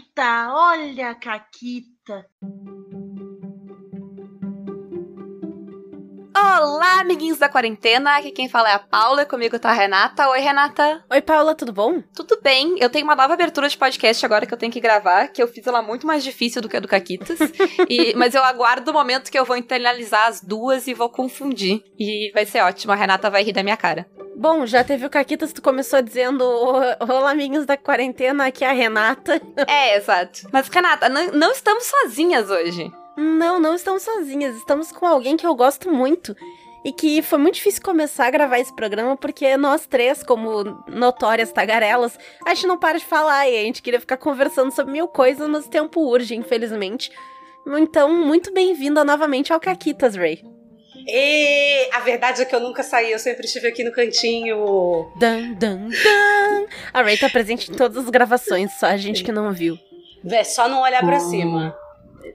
Caquita, olha a Caquita. Olá, amiguinhos da quarentena. Aqui quem fala é a Paula, comigo tá a Renata. Oi, Renata. Oi, Paula, tudo bom? Tudo bem. Eu tenho uma nova abertura de podcast agora que eu tenho que gravar, que eu fiz ela muito mais difícil do que a do Caquitas. e, mas eu aguardo o momento que eu vou internalizar as duas e vou confundir. E vai ser ótimo, a Renata vai rir da minha cara. Bom, já teve o Caquitas, tu começou dizendo Olá, amiguinhos da quarentena, aqui é a Renata. É, exato. Mas, Renata, não, não estamos sozinhas hoje. Não, não estamos sozinhas. Estamos com alguém que eu gosto muito. E que foi muito difícil começar a gravar esse programa, porque nós três, como notórias tagarelas, a gente não para de falar e a gente queria ficar conversando sobre mil coisas, mas o tempo urge, infelizmente. Então, muito bem-vinda novamente ao Caquitas, Ray. E a verdade é que eu nunca saí, eu sempre estive aqui no cantinho. Dan, dan, dan. A Ray tá presente em todas as gravações, só a gente que não viu. É só não olhar para cima.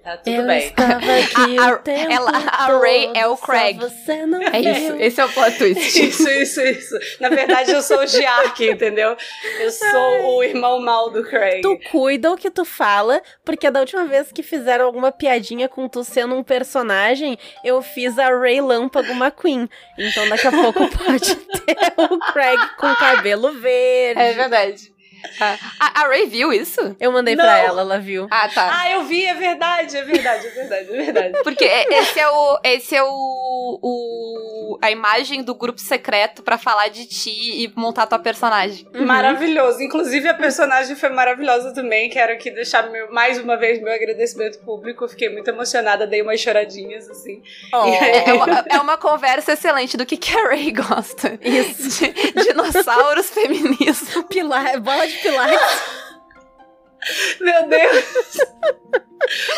Tá tudo eu bem. Estava aqui A- o tempo ela- a Ray é o Craig. Você não É isso, viu. esse é o plot twist. Isso, isso, isso. Na verdade, eu sou o Giark, entendeu? Eu sou o irmão mal do Craig. Tu cuida o que tu fala, porque da última vez que fizeram alguma piadinha com tu sendo um personagem, eu fiz a Ray Lâmpago McQueen. Então daqui a pouco pode ter o Craig com cabelo verde. É verdade. A, a Ray viu isso? Eu mandei Não. pra ela, ela viu. Ah, tá. Ah, eu vi, é verdade, é verdade, é verdade, é verdade. Porque esse é o. Esse é o. o a imagem do grupo secreto pra falar de ti e montar tua personagem. Uhum. Maravilhoso. Inclusive, a personagem foi maravilhosa também. Quero aqui deixar meu- mais uma vez meu agradecimento público. Fiquei muito emocionada, dei umas choradinhas, assim. Oh, É uma, é uma conversa excelente do que, que a Ray gosta. Isso. De dinossauros, feminismo. Pilar, bola de pilates. Meu Deus!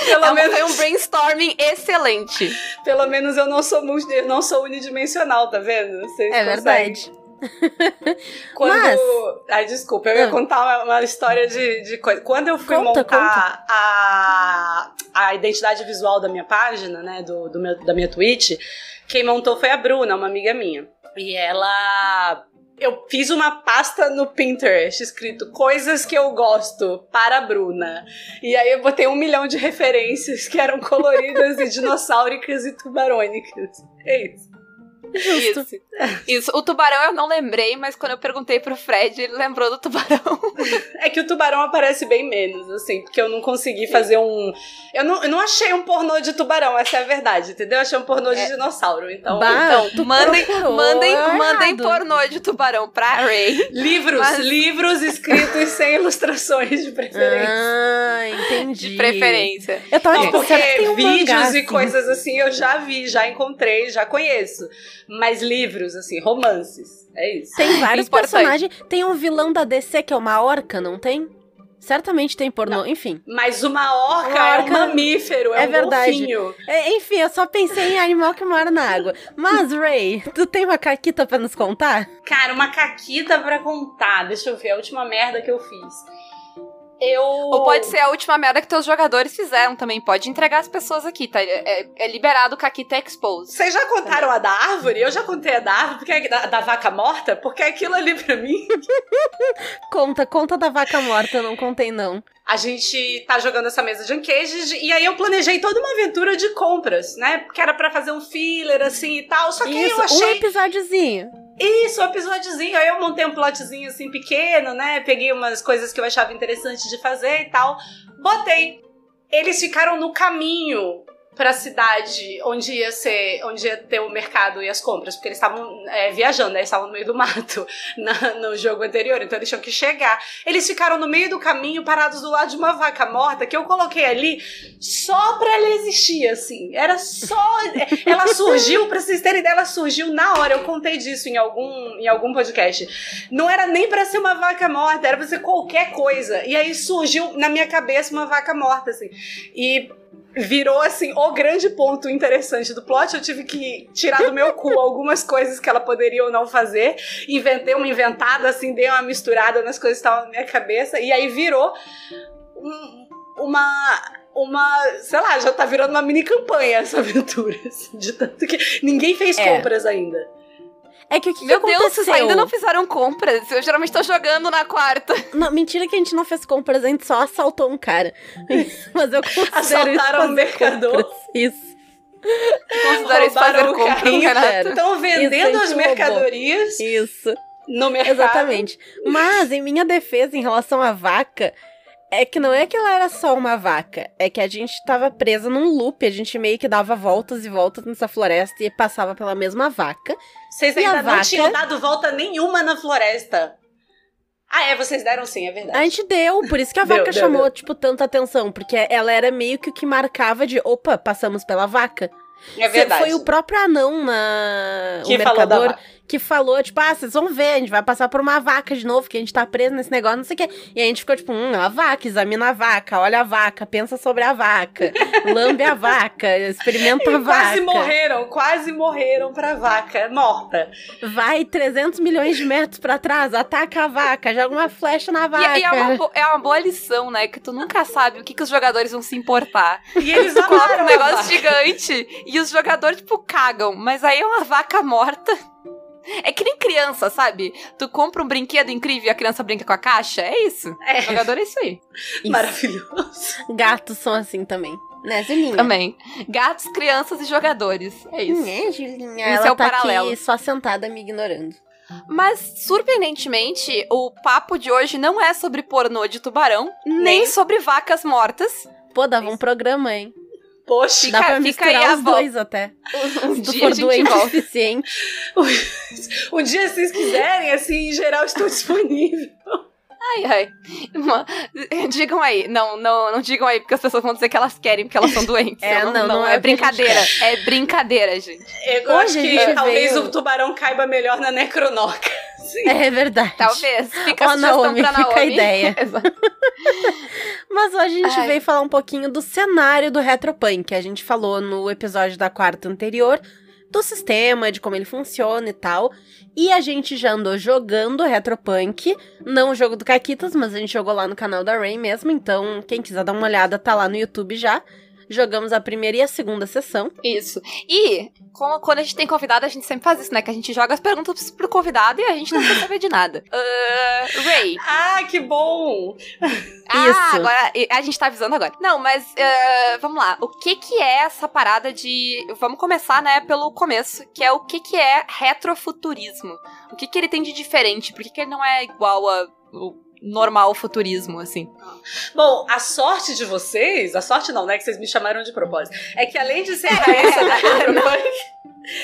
Pelo, É menos, foi um brainstorming excelente. pelo menos eu não sou, multi- não sou unidimensional, tá vendo? Vocês É conseguem. verdade. Quando. Mas- Ai, desculpa, eu ia Ah. contar uma, uma história de, de coisa. Quando eu fui Conta, montar A, a identidade visual da minha página, né? Do, do meu, da minha Twitch, quem montou foi a Bruna, uma amiga minha. E ela. Eu fiz uma pasta no Pinterest escrito coisas que eu gosto para a Bruna. E aí eu botei um milhão de referências que eram coloridas e dinossáuricas e tubarônicas. É isso. Justo. Isso. Isso. O tubarão eu não lembrei, mas quando eu perguntei pro Fred, ele lembrou do tubarão. É que o tubarão aparece bem menos, assim, porque eu não consegui fazer um. Eu não, eu não achei um pornô de tubarão, essa é a verdade, entendeu? Eu achei um pornô de dinossauro. Então, Bah, Então, tu mandem, mandem, errado. mandem pornô de tubarão pra Ray. livros, Mas- livros escritos sem ilustrações de preferência. Ah, entendi. De preferência. Eu tava Não, tipo, porque um vídeos mangá, e assim? coisas assim eu já vi, já encontrei, já conheço. Mas livros, assim, romances. É isso. Tem vários personagens. Tem um vilão da DC que é uma orca, não tem? Certamente tem pornô, enfim. Mas uma orca, Uma é orca- um mamífero, é, é um verdade. golfinho. É, enfim, eu só pensei em animal que mora na água. Mas, Ray, tu tem uma caquita pra nos contar? Cara, uma caquita pra contar. Deixa eu ver, a última merda que eu fiz. Eu. Ou pode ser a última merda que teus jogadores fizeram também. Pode entregar as pessoas aqui, tá? É, é- é liberado o Caquita Expose. Vocês já contaram a da árvore? Eu já contei a da árvore, porque é da, da vaca morta, porque aquilo ali pra mim. Conta, conta da vaca morta, eu não contei não. A gente tá jogando essa mesa de Uncages e aí eu planejei toda uma aventura de compras, né? Porque era pra fazer um filler assim e tal. Só que aí Isso, eu achei. um episódiozinho. Isso, um episódiozinho. Aí eu montei um plotzinho assim pequeno, né? Peguei umas coisas que eu achava interessante de fazer e tal. Botei. Eles ficaram no caminho pra cidade onde ia ser, onde ia ter o mercado e as compras, porque eles estavam é, viajando, né? Eles estavam no meio do mato na- no jogo anterior, então eles tinham que chegar. Eles ficaram no meio do caminho, parados do lado de uma vaca morta, que eu coloquei ali só pra ela existir, assim. Era só. ela surgiu, pra vocês terem ideia, ela surgiu na hora. Eu contei disso em algum, em algum podcast. Não era nem pra ser uma vaca morta, era pra ser qualquer coisa. E aí surgiu na minha cabeça uma vaca morta, assim. E virou assim o grande ponto interessante do plot. Eu tive que tirar do meu cu algumas coisas que ela poderia ou não fazer. Inventei uma inventada, assim, dei uma misturada nas coisas que estavam na minha cabeça. E aí virou um- uma. Uma, sei lá, já tá virando uma mini campanha essa aventura, assim, de tanto que ninguém fez É. compras ainda. É que o que, Meu que Deus, aconteceu? vocês ainda não fizeram compras. Eu geralmente tô jogando na quarta. Não, mentira que a gente não fez compras, a gente só assaltou um cara. Mas eu considero isso Assaltaram fazer um mercador. compras. Isso. Considero isso fazer o compra. Estão vendendo Isso, as mercadorias Isso. no mercado. Exatamente. Mas, em minha defesa, em relação à vaca, é que não é que ela era só uma vaca. É que a gente tava presa num loop. A gente meio que dava voltas e voltas nessa floresta e passava pela mesma vaca. Vocês E a ainda não vaca? tinham dado volta nenhuma na floresta. Ah, é, vocês deram sim, é verdade. A gente deu, por isso que a Deu, vaca deu, chamou, deu. tipo, tanta atenção. Porque ela era meio que o que marcava de, opa, passamos pela vaca. é verdade. Foi o próprio anão na... que o falou da mercador vaca. Que falou, tipo, ah, vocês vão ver, a gente vai passar por uma vaca de novo, que a gente tá preso nesse negócio, não sei o quê. E a gente ficou tipo, hum, a vaca, examina a vaca, olha a vaca, pensa sobre a vaca, lambe a vaca, experimenta a vaca. Quase morreram, quase morreram pra vaca morta. Vai 300 milhões de metros pra trás, ataca a vaca, joga uma flecha na E, vaca. e é, uma, bo- é uma boa lição, né? Que tu nunca sabe o que, que os jogadores vão se importar. E eles amaram um negócio gigante e os jogadores, tipo, cagam. Mas aí é uma vaca morta. É que nem criança, sabe? Tu compra um brinquedo incrível e a criança brinca com a caixa. É isso. É, Jogador é isso aí. Isso. maravilhoso. Gatos são assim também. Né, Julinha? Também. Gatos, crianças e jogadores. É isso. Né, Julinha? Esse Ela é o tá paralelo. aqui só sentada me ignorando. Mas, surpreendentemente, o papo de hoje não é sobre pornô de tubarão, nem, Nem. sobre vacas mortas. Pô, dava um programa, hein? Poxa, Dá pra fica misturar os dois até. Um Se tu dia for a gente doente volta. suficiente. um dia se vocês quiserem, assim, em geral, estou disponível. Ai, ai. Uma- Digam aí. Não, não, não digam aí, porque as pessoas vão dizer que elas querem, porque elas são doentes. É, Eu não, não é é o que a gente brincadeira. É brincadeira, gente. Eu Hoje acho que talvez veio- o tubarão caiba melhor na necronoca. Sim. É verdade. Talvez. Fica a Naomi, pra fica a Naomi. ideia. Mas hoje a gente Ai. veio falar um pouquinho do cenário do Retropunk. A gente falou no episódio da quarta anterior do sistema, de como ele funciona e tal. E a gente já andou jogando Retropunk, não o jogo do Caquitas, mas a gente jogou lá no canal da Rain mesmo. Então, quem quiser dar uma olhada, tá lá no YouTube já. Jogamos a primeira e a segunda sessão. Isso. E, como, quando a gente tem convidado, a gente sempre faz isso, né? Que a gente joga as perguntas pro convidado e a gente não quer saber de nada. Ah, Ray. Ah, que bom! Ah, Isso. agora a gente tá avisando agora. Não, mas ah, vamos lá. O que que é essa parada de. Vamos começar, né, pelo começo, que é o que que é retrofuturismo. O que que ele tem de diferente? Por que, que ele não é igual a o normal futurismo, assim? Bom, a sorte de vocês, a sorte não, né? Que vocês me chamaram de propósito. É que além de ser a Raíssa da Retropunk,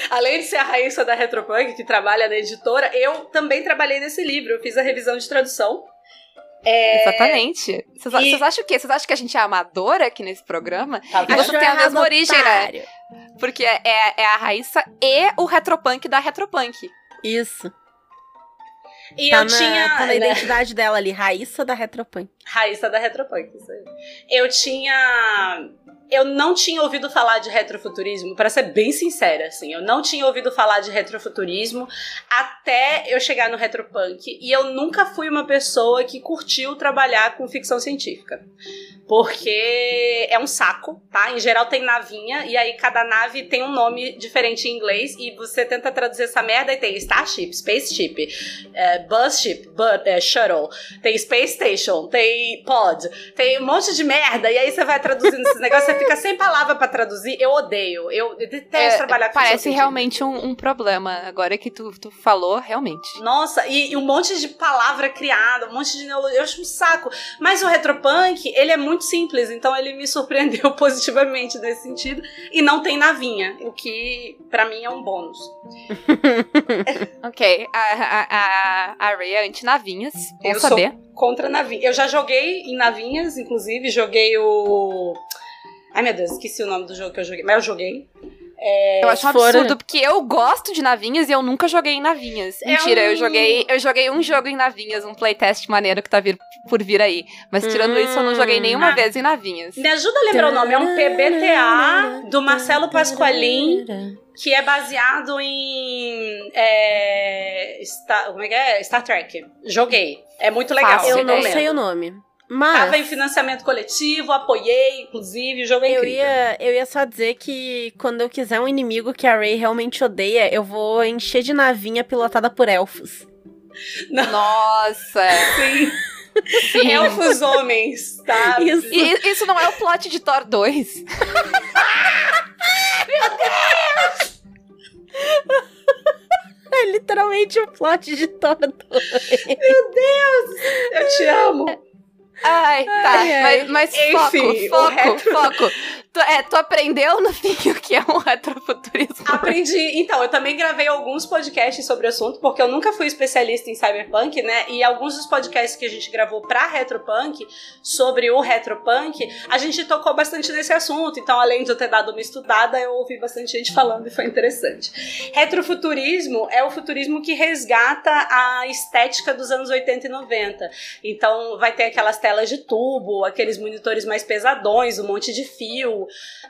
além de ser a Raíssa da Retropunk, que trabalha na editora, eu também trabalhei nesse livro. Eu fiz a revisão de tradução. É, Exatamente. Vocês e- acham o quê? Vocês acham que a gente é amadora aqui nesse programa? Tá E vendo? você tem a mesma origem, né? Porque é, é a Raíssa e o retropunk da retropunk. Isso. E tá eu na, tinha. tá na identidade dela ali, Raíssa da Retropunk. Raíssa da Retropunk, isso aí. Eu tinha. Eu não tinha ouvido falar de retrofuturismo, para ser bem sincera, assim. Eu não tinha ouvido falar de retrofuturismo até eu chegar no retropunk. E eu nunca fui uma pessoa que curtiu trabalhar com ficção científica. Porque é um saco, tá? Em geral tem navinha, e aí cada nave tem um nome diferente em inglês, e você tenta traduzir essa merda e tem Starship, Spaceship, é, Busship, bu é, Shuttle, tem Space Station, tem Pod, tem um monte de merda, e aí você vai traduzindo esses negócios, você fica sem palavra pra traduzir. Eu odeio, eu detesto É, trabalhar com parece realmente um, um problema. Agora que tu, tu falou, realmente. Nossa, e, e um monte de palavra criada, um monte de neologia, eu acho um saco. Mas o Retropunk, ele é muito simples, então ele me surpreendeu positivamente nesse sentido. E não tem navinha, o que pra mim é um bônus. Ok, a, a, a, a Ray é anti-navinhas. Bom Eu sou- saber. Contra navinha. Eu já joguei em navinhas, inclusive, joguei o. Ai meu Deus, esqueci o nome do jogo que eu joguei, mas eu joguei. Eu acho um fora- absurdo, porque eu gosto de navinhas e eu nunca joguei em navinhas. É Mentira, um- eu joguei eu joguei um jogo em navinhas, um playtest maneiro que tá vir, por vir aí. Mas tirando isso, eu não joguei nenhuma Ah. vez em navinhas. Me ajuda a lembrar o nome, é um PBTA do Marcelo Pasqualin. que é baseado em. É, Star, como é que é? Star Trek. Joguei. É muito legal. Fácil. Eu não Recomendo. sei o nome. Mas Tava em financiamento coletivo, apoiei, inclusive, o jogo é eu incrível. ia, eu ia só dizer que quando eu quiser um inimigo que a Rey realmente odeia, eu vou encher de navinha pilotada por elfos. Nossa! Sim. Sim. Elfos homens, tá? Isso. E isso não é o plot de Thor 2. É literalmente o plot de Thor 2. Eu te amo. Ai, tá. Ai. Mas, mas foco, foco, foco. Tu, é, tu aprendeu no fim o que é um retrofuturismo? Aprendi. Então, eu também gravei alguns podcasts sobre o assunto, porque eu nunca fui especialista em cyberpunk, né? E alguns dos podcasts que a gente gravou pra Retropunk, sobre o Retropunk, a gente tocou bastante nesse assunto. Então, além de eu ter dado uma estudada, eu ouvi bastante gente falando e foi interessante. Retrofuturismo é o futurismo que resgata a estética dos anos 80 e 90. Então, vai ter aquelas telas de tubo, aqueles monitores mais pesadões, um monte de fio.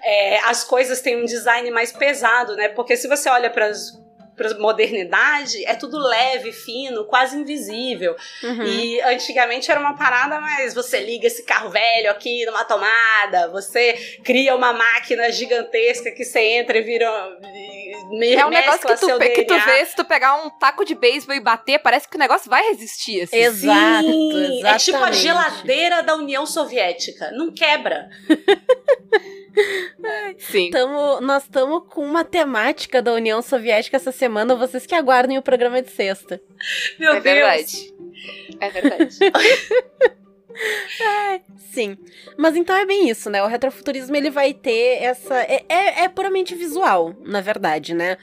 É, as coisas têm um design mais pesado, né? Porque se você olha para para modernidade, é tudo leve, fino, quase invisível. Uhum. E antigamente era uma parada, mas você liga esse carro velho aqui numa tomada, você cria uma máquina gigantesca que você entra e vira. E É um negócio que tu, que tu vê, se tu pegar um taco de beisebol e bater, parece que o negócio vai resistir. Assim. Exato, Sim, É tipo a geladeira da União Soviética. Não quebra. Sim. Tamo, nós estamos com uma temática da União Soviética essa semana, vocês que aguardem o programa de sexta. Meu é Deus. verdade. É verdade. Sim. Mas então é bem isso, né? O retrofuturismo ele vai ter essa. É, é, é puramente visual, na verdade, né?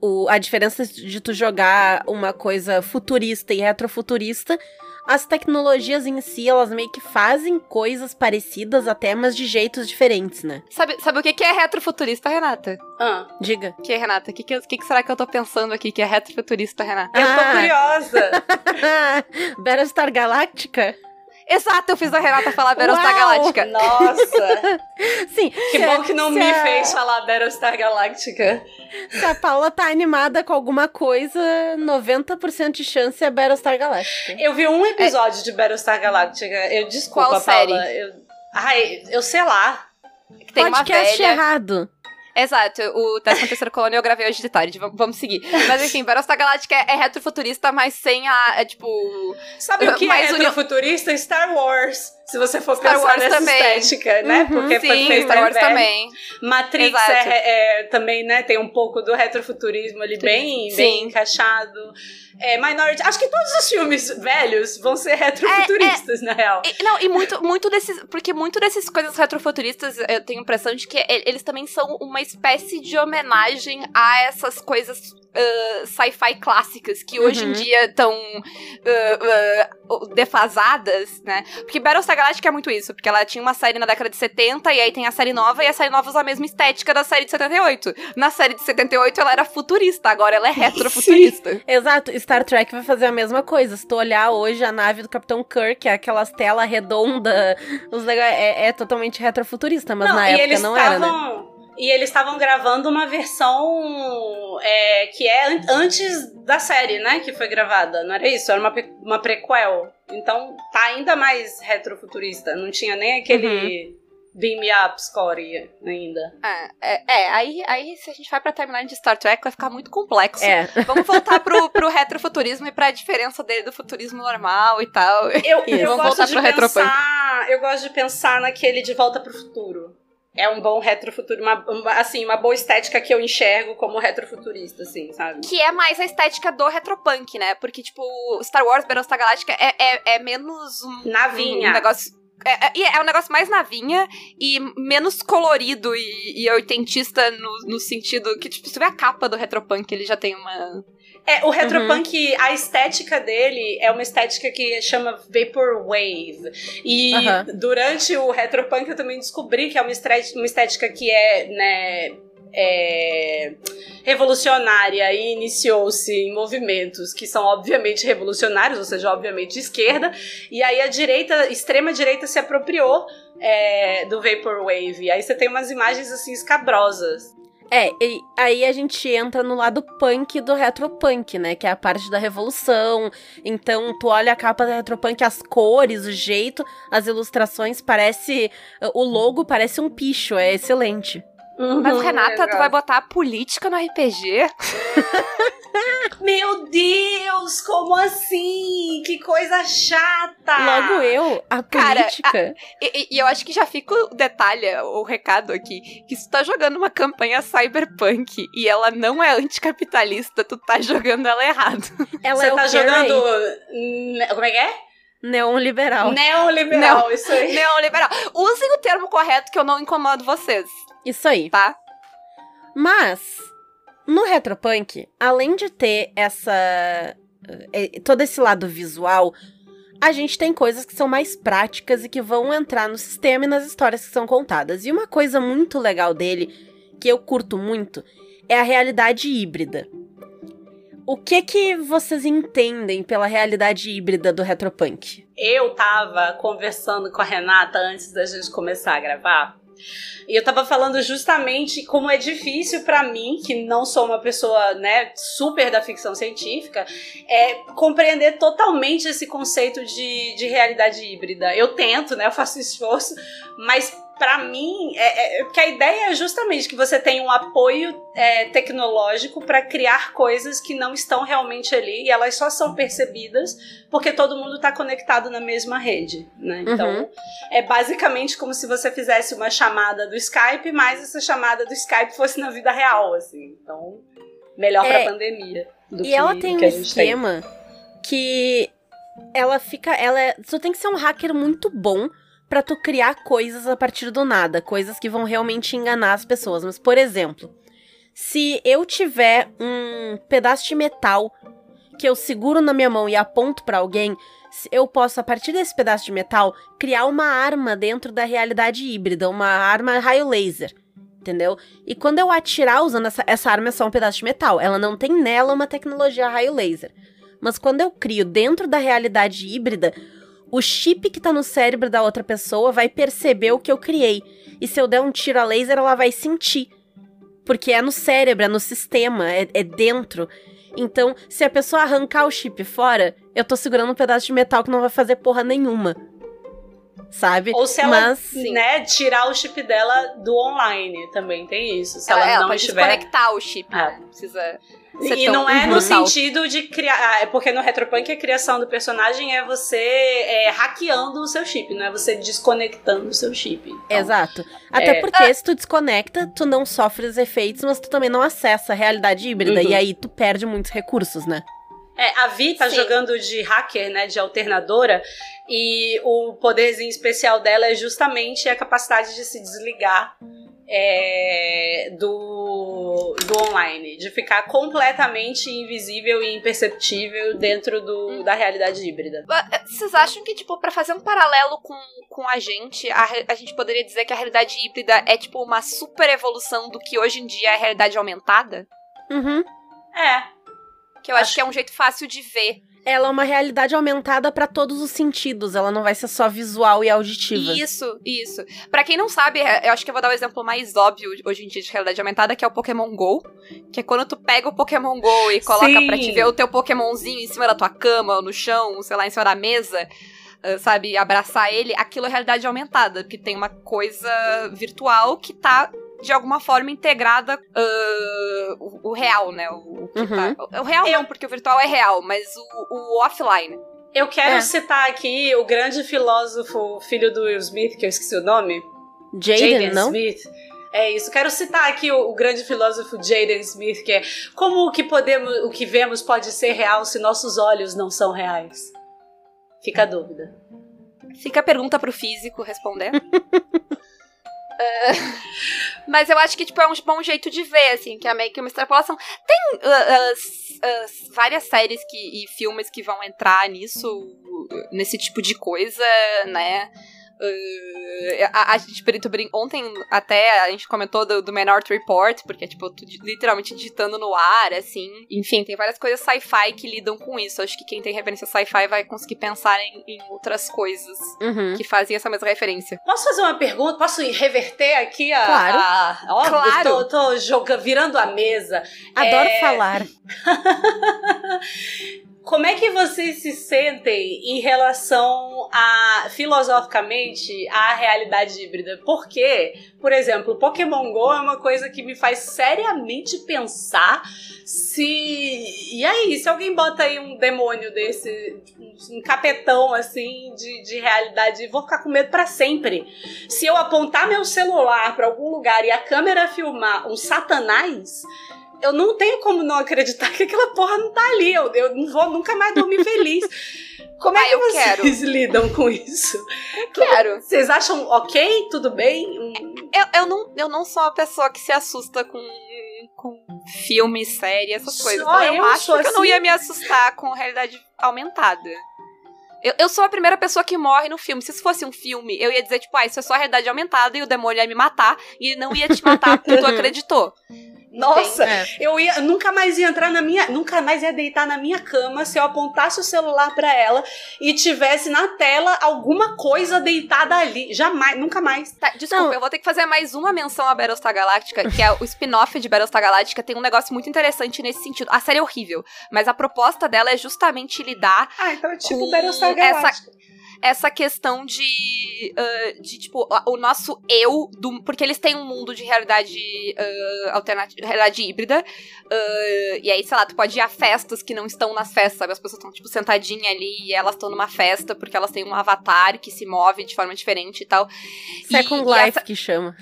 O, a diferença de tu jogar uma coisa futurista e retrofuturista, as tecnologias em si, elas meio que fazem coisas parecidas até, mas de jeitos diferentes, né? sabe, sabe o que é retrofuturista, Renata? Ah, Diga. O que, Renata? O que, que, que será que eu tô pensando aqui que é retrofuturista, Renata? eu tô Ah. curiosa. Battlestar Galactica? Exato, eu fiz a Renata falar Battlestar! Galáctica. Nossa. Sim. Que bom que não me a- fez falar Battlestar Galactica. Se a Paula tá animada com alguma coisa, 90% de chance é Battlestar Galactica. Eu vi um episódio de Battlestar Galactica. Eu desculpa, Qual Paula. série? Eu... Ai, eu sei lá. Que tem uma Podcast velha. errado. Exato, o 13 terceiro colônia eu gravei hoje de tarde, vamos, vamos seguir. Mas enfim, Battlestar Galactica é, é retrofuturista, mas sem a. É tipo. Sabe o que é Mas o- retrofuturista? Star Wars. Se você for Star pensar Wars nessa também. estética, né? Uhum, Porque foi Sim, feito Star Wars velho. também. Matrix Exato. é, é- também, né? Tem um pouco do retrofuturismo ali bem, Sim. bem encaixado. É, Minority. Acho que todos os filmes velhos vão ser retrofuturistas, na real. E, não, e muito, muito desses. Porque muito desses coisas retrofuturistas, eu tenho a impressão de que eles também são uma espécie de homenagem a essas coisas ah, sci-fi clássicas que hoje em Uhum. dia estão defasadas, né? Porque Battlestar Galactica é muito isso, porque ela tinha uma série na década de 70 e aí tem a série nova e a série nova usa a mesma estética da série de 78. Na série de 78 ela era futurista, agora ela é retrofuturista. Exato, Star Trek vai fazer a mesma coisa. Se tu olhar hoje a nave do Capitão Kirk, é aquelas telas redondas, os é, é totalmente retrofuturista, mas na e época não era, né? E eles estavam gravando uma versão é, que é an- antes da série, né? Que foi gravada. Não era isso? Era uma, pe- uma prequel. Então tá ainda mais retrofuturista. Não tinha nem aquele Uhum. Beam Me Up score ainda. É, é, é, aí, aí se a gente vai pra timeline de Star Trek vai ficar muito complexo. É. Vamos voltar pro, pro retrofuturismo e pra diferença dele do futurismo normal e tal. Eu, eu Vamos gosto voltar de pro retropunk. pensar. Eu gosto de pensar naquele de volta pro futuro. É um bom retrofuturo, uma, uma- assim, uma boa estética que eu enxergo como retrofuturista, assim, sabe? Que é mais a estética do retropunk, né? Porque, tipo, Star Wars Battlestar Galactica é, é, é menos um, Navinha. um negócio. É, é, é um negócio mais navinha e menos colorido e, e oitentista no, no sentido que, tipo, se tu vê a capa do retropunk, ele já tem uma. É, o retropunk, a estética dele é uma estética que chama Vaporwave. E Aham. durante o retropunk eu também descobri que é uma estética, uma estética que é, né, é, revolucionária e iniciou-se em movimentos que são obviamente revolucionários, ou seja, obviamente de esquerda, e aí a direita, extrema direita se apropriou é, do Vaporwave. Aí você tem umas imagens assim escabrosas. É, e aí a gente entra no lado punk do retropunk, né? Que é a parte da revolução. Então, tu olha a capa da retropunk, as cores, o jeito, as ilustrações, parece. O logo parece um picho, é excelente. Mas, Uhum, Renata, tu vai botar a política no RPG? Meu Deus, como assim? Que coisa chata! Logo eu, a Cara, política. E, e- e eu acho que já fica o detalhe, o recado aqui, que se tu tá jogando uma campanha cyberpunk e ela não é anticapitalista, tu tá jogando ela errado. ela Você é tá jogando. Como é que é? Neoliberal. Neoliberal, isso aí. Neoliberal. O termo correto que eu não incomodo vocês, Isso aí. tá? Mas, no Retropunk, além de ter essa. eh, todo esse lado visual, a gente tem coisas que são mais práticas e que vão entrar no sistema e nas histórias que são contadas. E uma coisa muito legal dele, que eu curto muito, é a realidade híbrida. O que que vocês entendem pela realidade híbrida do Retropunk? Eu tava conversando com a Renata antes da gente começar a gravar. E eu tava falando justamente como é difícil pra mim, que não sou uma pessoa, né, super da ficção científica, é compreender totalmente esse conceito de, de realidade híbrida. Eu tento, né, eu faço esforço, mas pra mim, é, é, porque a ideia é justamente que você tem um apoio é, tecnológico pra criar coisas que não estão realmente ali e elas só são percebidas porque todo mundo tá conectado na mesma rede, né? Então, Uhum. é basicamente como se você fizesse uma chamada do Skype, mas essa chamada do Skype fosse na vida real, assim. Então, melhor É. pra pandemia. Do E que, ela tem um que a gente tem. esquema que ela fica. Ela é, tu tem que ser um hacker muito bom pra tu criar coisas a partir do nada, coisas que vão realmente enganar as pessoas. Mas, por exemplo, se eu tiver um pedaço de metal que eu seguro na minha mão e aponto pra alguém, eu posso, a partir desse pedaço de metal, criar uma arma dentro da realidade híbrida, uma arma raio laser. Entendeu? E quando eu atirar usando essa, essa arma é só um pedaço de metal. Ela não tem nela uma tecnologia raio laser. Mas quando eu crio dentro da realidade híbrida, o chip que tá no cérebro da outra pessoa vai perceber o que eu criei. E se eu der um tiro a laser, ela vai sentir. Porque é no cérebro, é no sistema, é, é dentro. Então, se a pessoa arrancar o chip fora, eu tô segurando um pedaço de metal que não vai fazer porra nenhuma. Sabe? Ou se ela, Mas, né, tirar o chip dela do online, também tem isso. Se ela, ela, ela não pode estiver... desconectar o chip, É. né? Não precisa ser E tão não é no sentido de criar. ah, É porque no Retropunk a criação do personagem é você é, hackeando o seu chip, não é você desconectando o seu chip. Então, Exato. Até é. porque se tu desconecta, tu não sofre os efeitos, mas tu também não acessa a realidade híbrida. Uhum. E aí tu perde muitos recursos, né? É, a Vi tá Sim. jogando de hacker, né, de alternadora, e o poderzinho especial dela é justamente a capacidade de se desligar é, do, do online, de ficar completamente invisível e imperceptível dentro do, da realidade híbrida. Vocês acham que, tipo, pra fazer um paralelo com, com a gente, a, a gente poderia dizer que a realidade híbrida é, tipo, uma super evolução do que hoje em dia é a realidade aumentada? Uhum. É, Que eu acho, Acho- que é um jeito fácil de ver. Ela é uma realidade aumentada pra todos os sentidos. Ela não vai ser só visual e auditiva. Isso, isso. Pra quem não sabe, é- eu acho que eu vou dar o exemplo mais óbvio hoje em dia de realidade aumentada, que é o Pokémon GO. Que é quando tu pega o Pokémon GO e coloca Sim. pra te ver o teu Pokémonzinho em cima da tua cama, ou no chão, sei lá, em cima da mesa. ah, Sabe, abraçar ele, aquilo é realidade aumentada, porque tem uma coisa virtual que tá de alguma forma integrada ah, o, o real, né? O, o que Uhum. tá- o real Eu- não, porque o virtual é real, mas o, o offline. eu quero É. citar aqui o grande filósofo, filho do Will Smith, que eu esqueci o nome. Jaden, não? Smith. É isso. Quero citar aqui o, o grande filósofo Jaden Smith, que é como o que podemos, o que vemos pode ser real se nossos olhos não são reais. Fica a dúvida. Fica a pergunta pro físico responder. Mas eu acho que, tipo, é um bom jeito de ver, assim, que é meio que uma extrapolação. Tem s- várias séries que, e filmes que vão entrar nisso, nesse tipo de coisa, né? Uh, a, a, gente ontem até a gente comentou do, do Minority Report, porque é tipo, tu, literalmente digitando no ar, assim. Enfim, tem várias coisas sci-fi que lidam com isso. Acho que quem tem referência sci-fi vai conseguir pensar em, em outras coisas uhum. que fazem essa mesma referência. Posso fazer uma pergunta? Posso reverter aqui a. Claro. A, claro. Tô, tô jogando, virando a mesa. Adoro é... falar. Como é que vocês se sentem em relação a, filosoficamente, à realidade híbrida? Porque, por exemplo, Pokémon GO é uma coisa que me faz seriamente pensar se. E aí, se alguém bota aí um demônio desse, um capetão assim de, de realidade, vou ficar com medo para sempre. Se eu apontar meu celular para algum lugar e a câmera filmar um satanás eu não tenho como não acreditar que aquela porra não tá ali. Eu, eu não vou nunca mais dormir feliz. Como é ah, que vocês quero. lidam com isso? Quero. Vocês acham ok? Tudo bem? Eu, eu, não, eu não sou uma pessoa que se assusta com, com filme, série, essas coisas. Só então eu, eu acho que assim... eu não ia assim. me assustar com realidade aumentada. Eu, eu sou a primeira pessoa que morre no filme. Se isso fosse um filme, eu ia dizer, tipo, ah, isso é só realidade aumentada e o demônio ia me matar e não ia te matar porque tu acreditou. Nossa, é. eu ia nunca mais ia entrar na minha, nunca mais ia deitar na minha cama se eu apontasse o celular para ela e tivesse na tela alguma coisa deitada ali. Jamais, nunca mais. Tá, desculpa, Não. eu vou ter que fazer mais uma menção a Battlestar Galactica, que é o spin-off de Battlestar Galactica, tem um negócio muito interessante nesse sentido. A série é horrível, mas a proposta dela é justamente lidar Ah, então é tipo Battlestar Galactica. Essa essa questão de, uh, de tipo, o nosso eu, do, porque eles têm um mundo de realidade uh, alternativa, realidade híbrida, uh, e aí, sei lá, tu pode ir a festas que não estão nas festas, sabe? As pessoas estão, tipo, sentadinhas ali e elas estão numa festa porque elas têm um avatar que se move de forma diferente e tal. Second e, Life, e essa... que chama.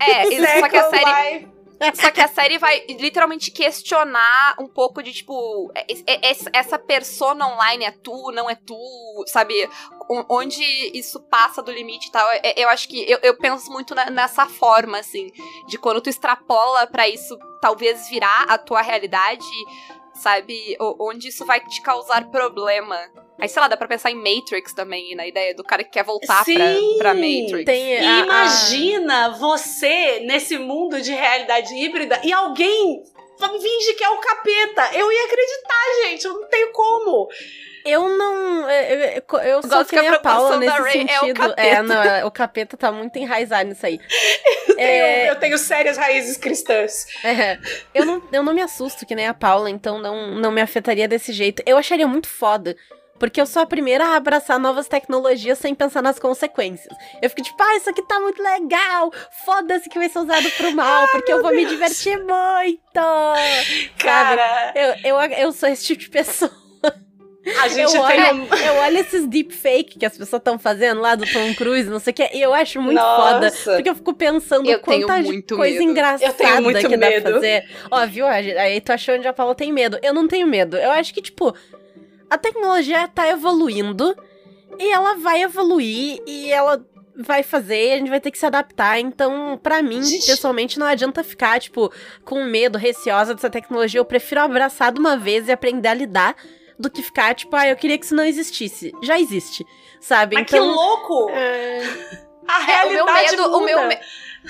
É, isso, só que a série... Life. Só que a série vai literalmente questionar um pouco de tipo, essa persona online é tu, não é tu, sabe? Onde isso passa do limite e tal. Eu acho que eu, eu penso muito nessa forma, assim, de quando tu extrapola para isso talvez virar a tua realidade, sabe? Onde isso vai te causar problema. Aí, sei lá, dá pra pensar em Matrix também, na ideia do cara que quer voltar Sim, pra, pra Matrix. Tem a, imagina a... você nesse mundo de realidade híbrida e alguém finge que é o capeta. Eu ia acreditar, gente. Eu não tenho como. Eu não. Eu, eu, eu sou que nem a Paula nesse sentido. É, é, não, é, o capeta tá muito enraizado nisso aí. eu, tenho, é, eu tenho sérias raízes cristãs. É, eu, não, eu não me assusto que nem a Paula, então não, não me afetaria desse jeito. Eu acharia muito foda porque eu sou a primeira a abraçar novas tecnologias sem pensar nas consequências. Eu fico tipo, ah, isso aqui tá muito legal. Foda-se que vai ser usado pro mal, Ai, porque eu vou Deus. me divertir muito. Cara, eu, eu, eu sou esse tipo de pessoa. A gente eu, tem olho, um... eu olho esses deepfake que as pessoas estão fazendo lá do Tom Cruise, não sei o que, e eu acho muito Nossa. foda. Porque eu fico pensando eu quanta coisa medo. engraçada eu tenho muito que medo. dá pra fazer. Ó, viu? Aí tu achou onde a Paula tem medo. Eu não tenho medo. Eu acho que, tipo, a tecnologia tá evoluindo e ela vai evoluir e ela vai fazer, a gente vai ter que se adaptar. Então, para mim, gente. pessoalmente, não adianta ficar, tipo, com medo, receosa dessa tecnologia. Eu prefiro abraçar de uma vez e aprender a lidar do que ficar, tipo, ah, eu queria que isso não existisse. Já existe, sabe? Mas então, que louco! É... A realidade é, o meu medo, muda. o meu me...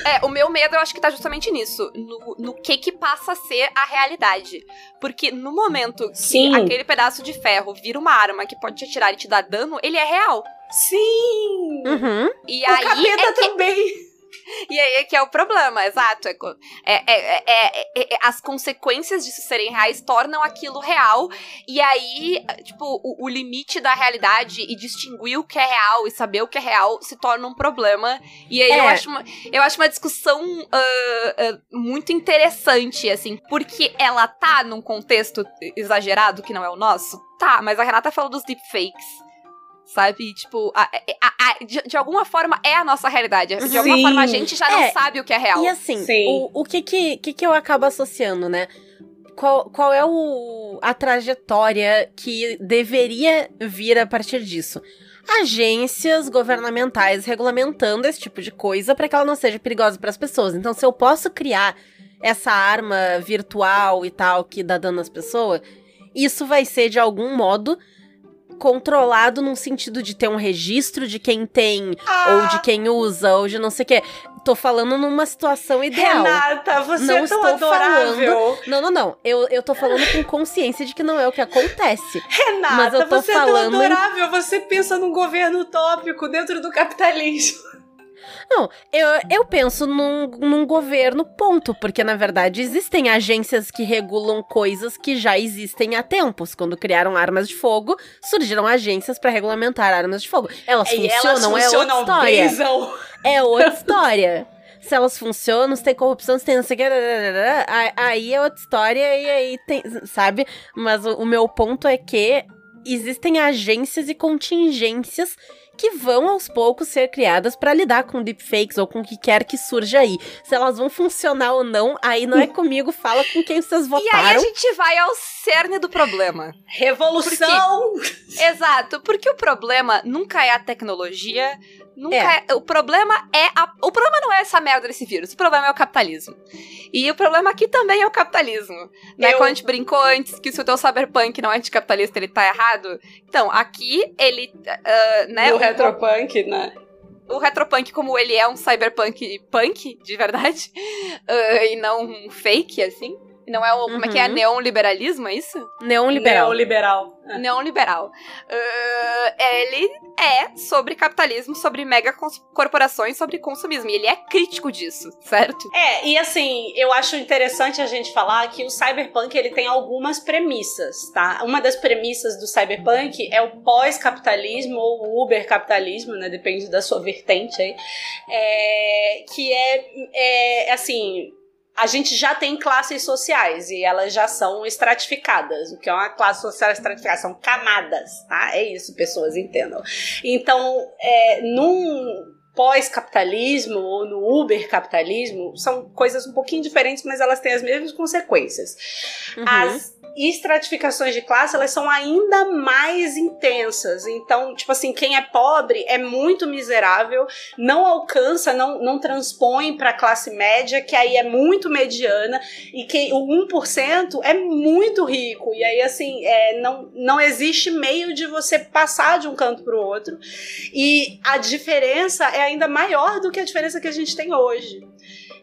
É, o meu medo eu acho que tá justamente nisso. No, no que que passa a ser a realidade. Porque no momento que Sim. aquele pedaço de ferro vira uma arma que pode te atirar e te dar dano, ele é real. Sim! Uhum. E o aí capeta é que... E aí é que é o problema, exato. É, é, é, é, as consequências disso serem reais tornam aquilo real. E aí, tipo, o, o, limite da realidade e distinguir o que é real e saber o que é real se torna um problema. E aí eu, acho uma, eu acho uma discussão uh, uh, muito interessante, assim, porque ela tá num contexto exagerado que não é o nosso. Tá, mas a Renata falou dos deepfakes. Sabe? Tipo, a, a, a, de, de, alguma forma é a nossa realidade. De Sim. alguma forma a gente já não é, sabe o que é real. E assim, o, o que, que, que, que eu acabo associando, né? Qual, qual é o, a trajetória que deveria vir a partir disso? Agências governamentais regulamentando esse tipo de coisa para que ela não seja perigosa para as pessoas. Então, se eu posso criar essa arma virtual e tal que dá dano às pessoas, isso vai ser de algum modo controlado num sentido de ter um registro de quem tem, Ah, ou de quem usa, ou de não sei o quê. Tô falando numa situação ideal. Renata, você Não é tão adorável. Não, não, não. Eu, eu tô falando com consciência de que não é o que acontece. Renata, Mas eu tô você falando é tão adorável. Você pensa num governo utópico dentro do capitalismo. Não, eu, eu penso num, num governo, ponto. Porque, na verdade, existem agências que regulam coisas que já existem há tempos. Quando criaram armas de fogo, surgiram agências pra regulamentar armas de fogo. Elas e funcionam, elas é outra funcionam história. É outra história. Se elas funcionam, se tem corrupção, se tem não sei o que, aí- aí é outra história e aí tem, sabe? Mas o, o meu ponto é que existem agências e contingências que vão aos poucos ser criadas pra lidar com deepfakes ou com o que quer que surja aí. Se elas vão funcionar ou não, aí não é comigo, fala com quem vocês E aí a votaram. gente vai ao cerne do problema. Revolução. Exato, porque o problema nunca é a tecnologia, nunca é. o problema é a, o problema não é essa merda desse vírus, o problema é o capitalismo. E o problema aqui também é o capitalismo. Né? Eu- Quando a gente brincou antes que se o teu cyberpunk não é anticapitalista, ele tá errado. Então, aqui ele, ah, né, o- retropunk, né? o retropunk, como ele é um cyberpunk punk, de verdade, ah, e não um fake, assim. Não é o. Como é que é? Uhum. Neoliberalismo, é isso? Neon liberal. Neoliberal. Não liberal. Ah, ele é sobre capitalismo, sobre mega corporações, sobre consumismo. E ele é crítico disso, certo? É, e assim, eu acho interessante a gente falar que o cyberpunk ele tem algumas premissas, tá? Uma das premissas do cyberpunk é o pós-capitalismo ou o uber-capitalismo, né? Depende da sua vertente aí. É, que é, é, assim. A gente já tem classes sociais e elas já são estratificadas. O que é uma classe social estratificada? São camadas, tá? É isso, pessoas entendam. Então, é, num pós-capitalismo ou no uber-capitalismo são coisas um pouquinho diferentes, mas elas têm as mesmas consequências. Uhum. As estratificações de classe, elas são ainda mais intensas. Então, tipo assim, quem é pobre é muito miserável, não alcança, não, não transpõe para a classe média, que aí é muito mediana, e que o 1% é muito rico. E aí, assim, é, não, não existe meio de você passar de um canto para o outro. E a diferença é ainda maior do que a diferença que a gente tem hoje.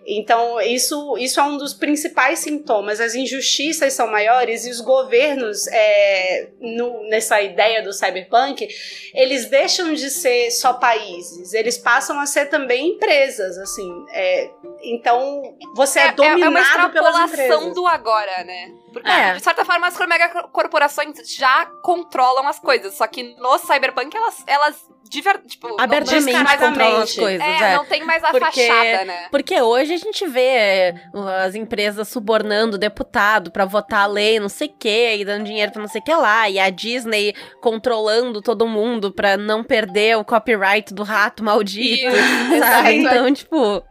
Então, isso, isso é um dos principais sintomas. As injustiças são maiores e os governos, é, no- nessa ideia do cyberpunk, eles deixam de ser só países, eles passam a ser também empresas, assim. é, então, você é, é, é dominado uma pelas extrapolação empresas. do agora, né? Porque, É. de certa forma, as mega corporações já controlam as coisas. Só que no cyberpunk, elas, elas de ver- tipo, não- Abertamente descaradamente. controlam as coisas, é, é. não tem mais a Porque- fachada, né? Porque hoje a gente vê é, as empresas subornando deputado pra votar a lei, não sei o quê, e dando dinheiro pra não sei o que lá, e a Disney controlando todo mundo pra não perder o copyright do rato maldito, Isso, sabe? exato. Então, tipo.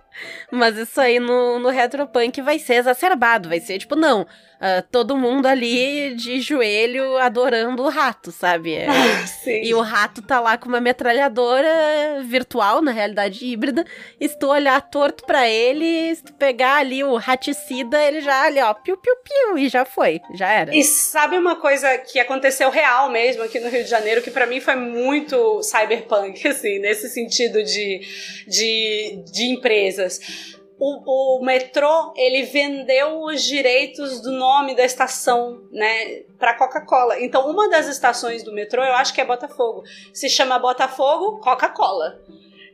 Mas isso aí no, no Retropunk vai ser exacerbado, vai ser tipo, não, ah, todo mundo ali de joelho adorando o rato, sabe? É, Sim. e o rato tá lá com uma metralhadora virtual, na realidade híbrida. E se tu olhar torto pra ele, se tu pegar ali o raticida, ele já ali, ó, piu, piu, piu, e já foi, já era. E sabe uma coisa que aconteceu real mesmo aqui no Rio de Janeiro, que pra mim foi muito cyberpunk, assim, nesse sentido de, de, de empresas. O, o metrô, ele vendeu os direitos do nome da estação, né, pra Coca-Cola. Então, uma das estações do metrô, eu acho que é Botafogo, se chama Botafogo Coca-Cola.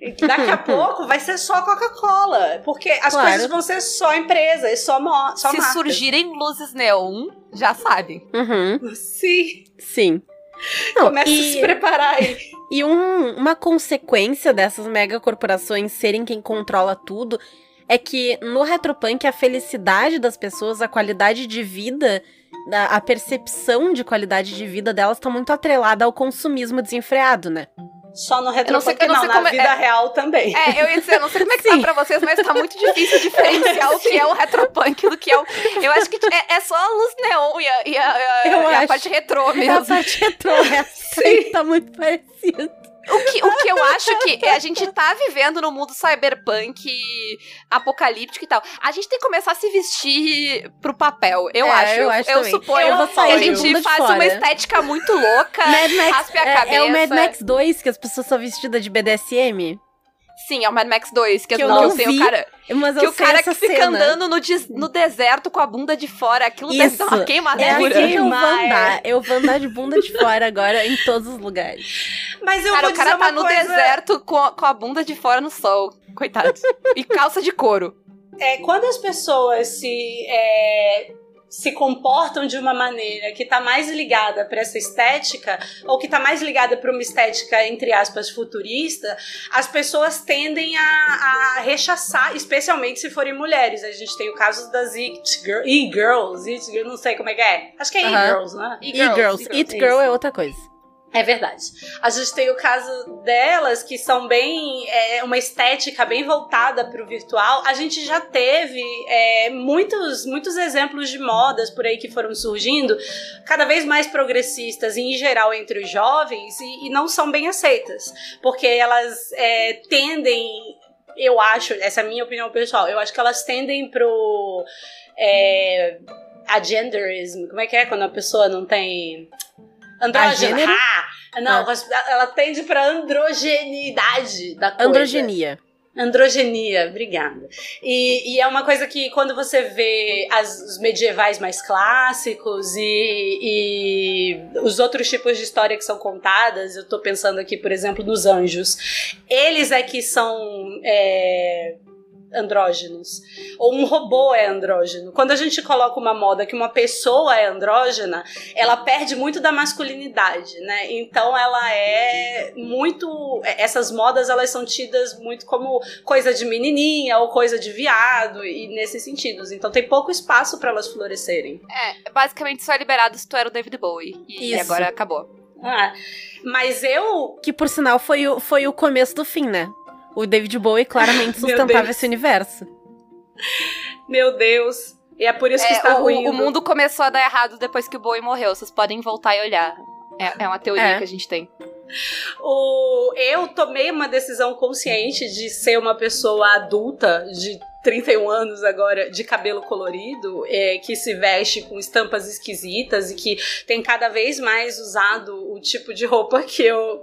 E Daqui a pouco vai ser só Coca-Cola, porque as Claro. coisas vão ser só empresa, e só, mo só Se marcas. surgirem luzes neon, já sabem. Uhum, Sim. sim. Não, Começa a e, se preparar aí. e um- uma consequência dessas megacorporações serem quem controla tudo é que no Retropunk a felicidade das pessoas, a qualidade de vida, a percepção de qualidade de vida delas tá muito atrelada ao consumismo desenfreado, né? Só no não sei- retropunk, eu não não, sei na como é- vida é- real também. É, eu ia dizer, eu não sei como é que Sim. tá pra vocês, mas tá muito difícil diferenciar o que é o retropunk do que é o. Eu acho que é, é só a luz neon e a, e a- e a- e a parte retrô É a mesmo. parte retrô, essa aí tá muito parecida. O que, o que eu acho que a gente tá vivendo no mundo cyberpunk apocalíptico e tal. A gente tem que começar a se vestir pro papel. Eu É, acho. eu acho eu também. suponho Eu vou que sair a gente faz uma estética muito louca. Mad Max, raspe a é, é o Mad cabeça. Max 2 que as pessoas são vestidas de BDSM. Sim, é o Mad Max 2, que, Que as- eu que não eu tenho vi, o cara, Mas que eu o sei cara que fica cena. andando no, des- no deserto com a bunda de fora. Aquilo deve Isso. dar uma É queimadura. assim que eu vou Demais. andar. Eu vou andar de bunda de fora agora em todos os lugares. Mas eu Cara, vou o cara dizer tá uma no coisa... deserto com a, com a bunda de fora no sol. Coitado. e calça de couro. É, quando as pessoas se, é, se comportam de uma maneira que tá mais ligada para essa estética, ou que tá mais ligada para uma estética, entre aspas, futurista, as pessoas tendem a, a rechaçar, especialmente se forem mulheres. A gente tem o caso das It Girl- E-Girls, It Girl, não sei como é que é. Acho que é Aham. E-Girls, né? E girls, It. Girl é outra coisa. É verdade. A gente tem o caso delas, que são bem. É, uma estética bem voltada para o virtual. A gente já teve é, muitos, muitos exemplos de modas por aí que foram surgindo, cada vez mais progressistas, e em geral entre os jovens, e, e não são bem aceitas. Porque elas é, tendem. Eu acho, essa é a minha opinião pessoal, eu acho que elas tendem pro. É, agenderism. Como é que é quando a pessoa não tem. Andrógeno. Ah, não, ela tende pra androgenidade da coisa. Androgenia. Androgenia, obrigada. E, e é uma coisa que quando você vê as, os medievais mais clássicos e, e os outros tipos de história que são contadas, eu tô pensando aqui, por exemplo, nos anjos, eles é que são é, andrógenos. Ou um robô é andrógeno. Quando a gente coloca uma moda que uma pessoa é andrógena, ela perde muito da masculinidade, né? Então ela é muito. Essas modas elas são tidas muito como coisa de menininha ou coisa de viado, e nesses sentidos. Então tem pouco espaço para elas florescerem. É, basicamente só é liberado se tu era o David Bowie. E Isso. agora acabou. Ah, mas eu. Que por sinal foi o, foi o começo do fim, né? O David Bowie claramente sustentava esse universo. Meu Deus. E é por isso que É, está o, ruim. o mundo começou a dar errado depois que o Bowie morreu. Vocês podem voltar e olhar. É, é uma teoria É. que a gente tem. O, eu tomei uma decisão consciente de ser uma pessoa adulta de 31 anos agora, de cabelo colorido, é, que se veste com estampas esquisitas e que tem cada vez mais usado o tipo de roupa que eu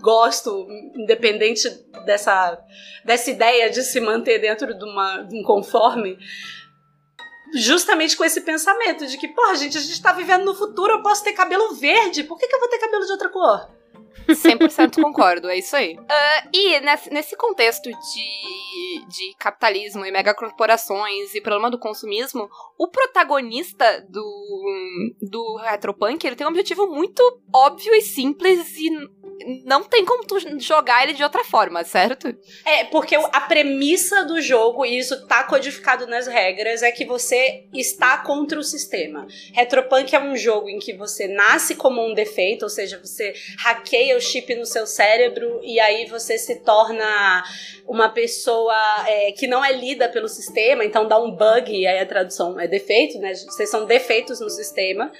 gosto, independente dessa, dessa ideia de se manter dentro de, uma, de um conforme. Justamente com esse pensamento de que, porra, gente, a gente tá vivendo no futuro, eu posso ter cabelo verde, por que, que eu vou ter cabelo de outra cor? 100% concordo, é isso aí. Ah, e nesse, contexto de, de capitalismo e megacorporações e problema do consumismo, o protagonista do, do Retropunk, ele tem um objetivo muito óbvio e simples e não tem como tu jogar ele de outra forma, certo? É, porque a premissa do jogo, e isso tá codificado nas regras, é que você está contra o sistema. Retropunk é um jogo em que você nasce como um defeito, ou seja, você hackeia o chip no seu cérebro e aí você se torna uma pessoa é, que não é lida pelo sistema, então dá um bug, e aí a tradução é defeito, né? Vocês são defeitos no sistema.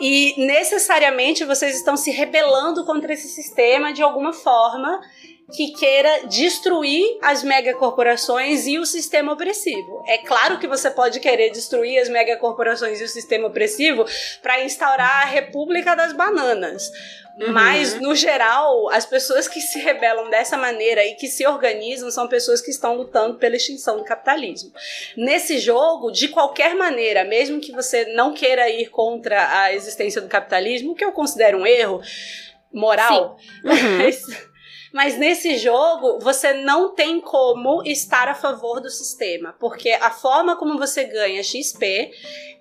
E necessariamente vocês estão se rebelando contra esse sistema de alguma forma que queira destruir as megacorporações e o sistema opressivo. É claro que você pode querer destruir as megacorporações e o sistema opressivo para instaurar a República das Bananas. Uhum. Mas, no geral, as pessoas que se rebelam dessa maneira e que se organizam são pessoas que estão lutando pela extinção do capitalismo. Nesse jogo, de qualquer maneira, mesmo que você não queira ir contra a existência do capitalismo, o que eu considero um erro moral, Uhum. mas, mas nesse jogo você não tem como estar a favor do sistema, porque a forma como você ganha XP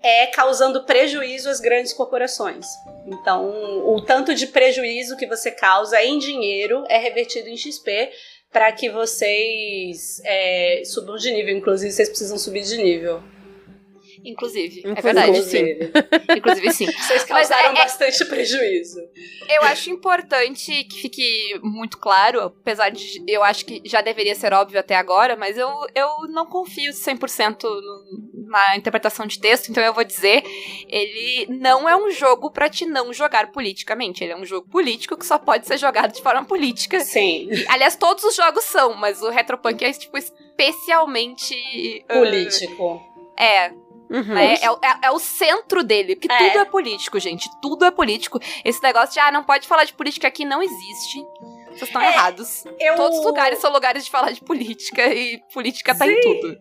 é causando prejuízo às grandes corporações. Então, o tanto de prejuízo que você causa em dinheiro é revertido em XP para que vocês é, subam de nível. Inclusive, vocês precisam subir de nível. Inclusive, é Inclusive, verdade. Inclusive. Inclusive, sim. Vocês Mas causaram é- é- bastante prejuízo. Eu acho importante que fique muito claro, apesar de eu acho que já deveria ser óbvio até agora, mas eu, eu não confio 100% no, uma interpretação de texto, então eu vou dizer, ele não é um jogo para te não jogar politicamente. Ele é um jogo político que só pode ser jogado de forma política. Sim. Aliás, todos os jogos são, mas o Retropunk é, tipo, especialmente... Político. Uh, é, Uhum. é, é, é, é o centro dele, porque É. tudo é político, gente. Tudo é político. Esse negócio de, ah, não pode falar de política aqui não existe. Vocês estão É, errados. Eu, Todos os lugares são lugares de falar de política e política tá em tudo.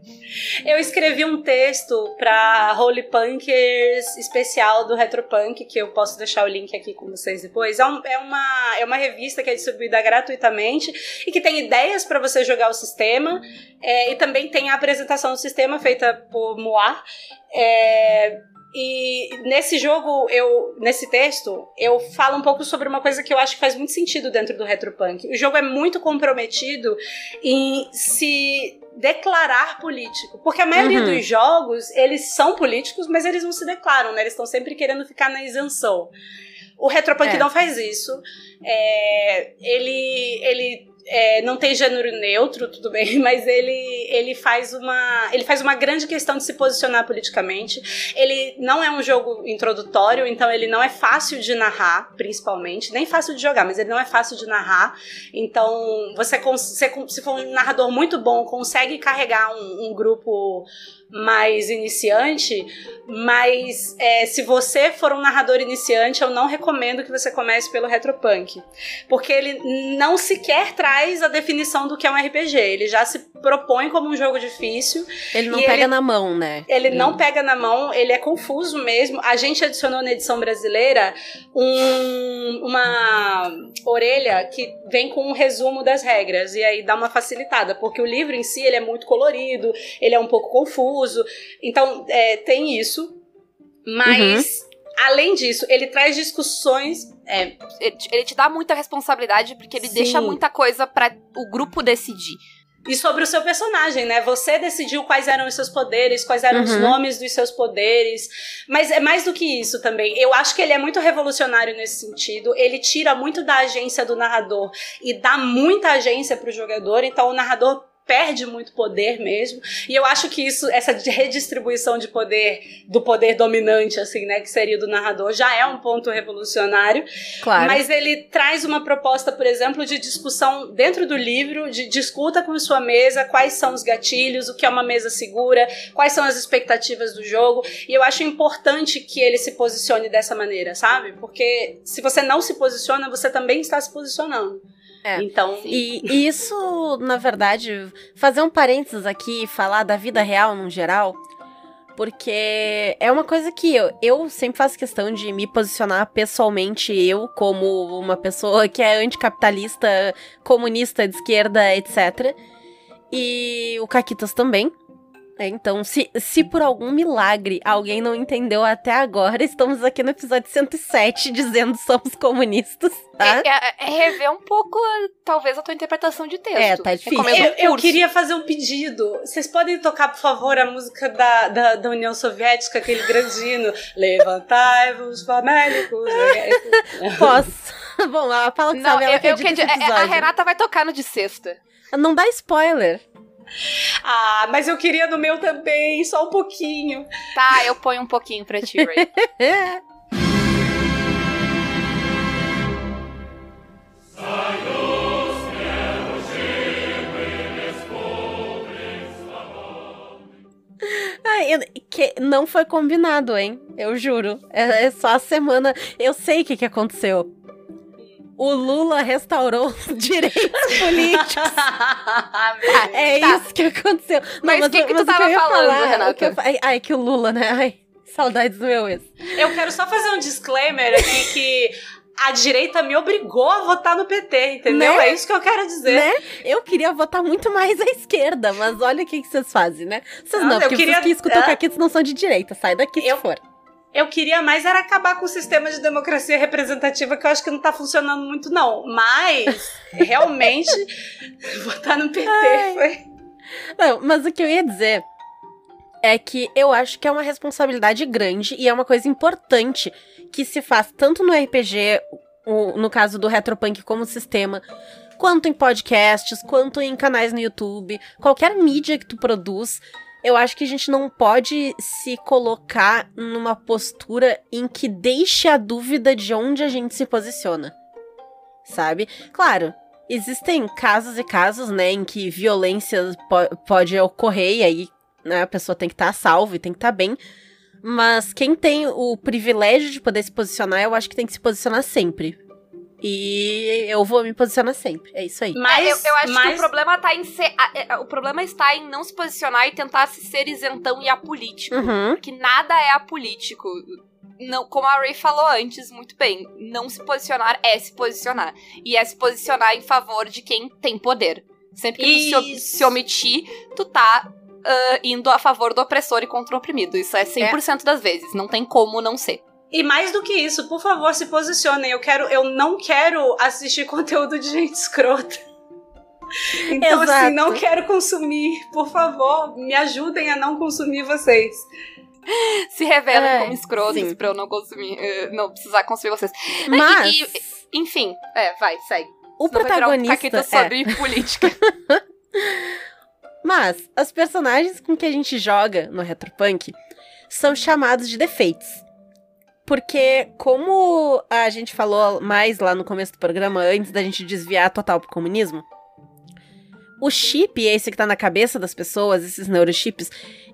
Eu escrevi um texto pra Holy Punkers especial do Retropunk, que eu posso deixar o link aqui com vocês depois. É, um- é uma, é uma revista que é distribuída gratuitamente e que tem ideias pra você jogar o sistema. é, e também tem a apresentação do sistema feita por Moir. É, e nesse jogo, eu, nesse texto, eu falo um pouco sobre uma coisa que eu acho que faz muito sentido dentro do Retropunk. O jogo é muito comprometido em se declarar político. Porque a maioria Uhum. dos jogos, eles são políticos, mas eles não se declaram, né? Eles estão sempre querendo ficar na isenção. O Retropunk É. não faz isso. É, ele ele é, não tem gênero neutro, tudo bem, mas ele, ele, faz uma, ele faz uma grande questão de se posicionar politicamente. Ele não é um jogo introdutório, então ele não é fácil de narrar, principalmente. Nem fácil de jogar, mas ele não é fácil de narrar. Então, você, você se for um narrador muito bom, consegue carregar um, um grupo mais iniciante, mas é, se você for um narrador iniciante, eu não recomendo que você comece pelo Retropunk. Porque ele não sequer traz a definição do que é um RPG. Ele já se propõe como um jogo difícil. Ele não pega ele- na mão, né? Ele não pega na mão, ele é confuso mesmo. A gente adicionou na edição brasileira um- uma orelha que vem com um resumo das regras. E aí dá uma facilitada, porque o livro em si ele é muito colorido, ele é um pouco confuso. Então, é, tem isso. Mas, além disso, ele traz discussões. É, Ele te- dá muita responsabilidade porque ele Sim. deixa muita coisa pra o grupo decidir. E sobre o seu personagem, né? Você decidiu quais eram os seus poderes, quais eram os Uhum. nomes dos seus poderes. Mas é mais do que isso também. Eu acho que ele é muito revolucionário nesse sentido. Ele tira muito da agência do narrador e dá muita agência pro jogador. Então o narrador perde muito poder mesmo. E eu acho que isso, essa redistribuição de poder, do poder dominante, assim, né? Que seria do narrador, já é um ponto revolucionário. Claro. Mas ele traz uma proposta, por exemplo, de discussão dentro do livro, de discuta com sua mesa quais são os gatilhos, o que é uma mesa segura, quais são as expectativas do jogo. E eu acho importante que ele se posicione dessa maneira, sabe? Porque se você não se posiciona, você também está se posicionando. É. Então, E, isso, na verdade, fazer um parênteses aqui e falar da vida real no geral, porque é uma coisa que eu, eu sempre faço questão de me posicionar pessoalmente, eu, como uma pessoa que é anticapitalista, comunista de esquerda, etc. E o Caquitas também. É, então, se, se por algum milagre alguém não entendeu até agora, estamos aqui no episódio 107 dizendo somos comunistas, tá? É, é- é rever um pouco, talvez, a tua interpretação de texto. É, tá difícil. Recomendo um eu, eu curso. queria fazer um pedido. Vocês podem tocar, por favor, a música da, da, da União Soviética, aquele grandino. Levantai-vos, famélicos. Posso. Bom, a Paula que Não, sabe, ela eu, que eu é- a episódio. Renata vai tocar no de sexta. Não dá spoiler. Ah, mas eu queria no meu também, só um pouquinho. Tá, eu ponho um pouquinho pra ti, Ray. Ai, eu- que não foi combinado, hein? Eu juro. É, é só a semana. Eu sei o que, que aconteceu. O Lula restaurou os direitos políticos. É Tá. isso que aconteceu. Mas o que que tu tava ia falando, falar, Renata? que eu ai, que o Lula, né? Ai, saudades do meu ex. Eu quero só fazer um disclaimer aqui que a direita me obrigou a votar no PT, entendeu? Né? É isso que eu quero dizer. Né? Eu queria votar muito mais à esquerda, mas olha o que, que vocês fazem, né? Vocês Não, não, porque queria- vocês que escutam Ah. Não são de direita. Sai daqui Eu- se for. Eu queria mais era acabar com o sistema de democracia representativa que eu acho que não tá funcionando muito, não. Mas, realmente, votar no PT foi. Não, mas o que eu ia dizer é que eu acho que é uma responsabilidade grande e é uma coisa importante que se faz tanto no RPG, no caso do Retropunk como sistema, quanto em podcasts, quanto em canais no YouTube, qualquer mídia que tu produz, eu acho que a gente não pode se colocar numa postura em que deixe a dúvida de onde a gente se posiciona. Sabe? Claro, existem casos e casos, né, em que violência po pode ocorrer e aí né, a pessoa tem que estar tá salva e tem que estar tá bem. Mas quem tem o privilégio de poder se posicionar, eu acho que tem que se posicionar sempre. E eu vou me posicionar sempre. É isso aí. Mas é, eu, eu, acho mas... que o problema tá em ser. É, o problema está em não se posicionar e tentar se ser isentão e apolítico. Uhum. Porque nada é apolítico. Não, como a Ray falou antes, muito bem, não se posicionar é se posicionar. E é se posicionar em favor de quem tem poder. Sempre que tu se, se omitir, tu tá uh, indo a favor do opressor e contra o oprimido. Isso é 100% é. das vezes. Não tem como não ser. E mais do que isso, por favor, se posicionem. Eu quero, eu não quero assistir conteúdo de gente escrota. Então, assim, Exato. assim, não quero consumir. Por favor, me ajudem a não consumir vocês. Se revelem é, como escrotos sim. pra eu não consumir, uh, não precisar consumir vocês. Mas... E, e, enfim, é, vai, segue. O Senão protagonista. Um sobre é. política. Mas as personagens com que a gente joga no Retropunk são chamados de defeitos. Porque, como a gente falou mais lá no começo do programa, antes da gente desviar total pro comunismo, o chip, esse que tá na cabeça das pessoas, esses neurochips,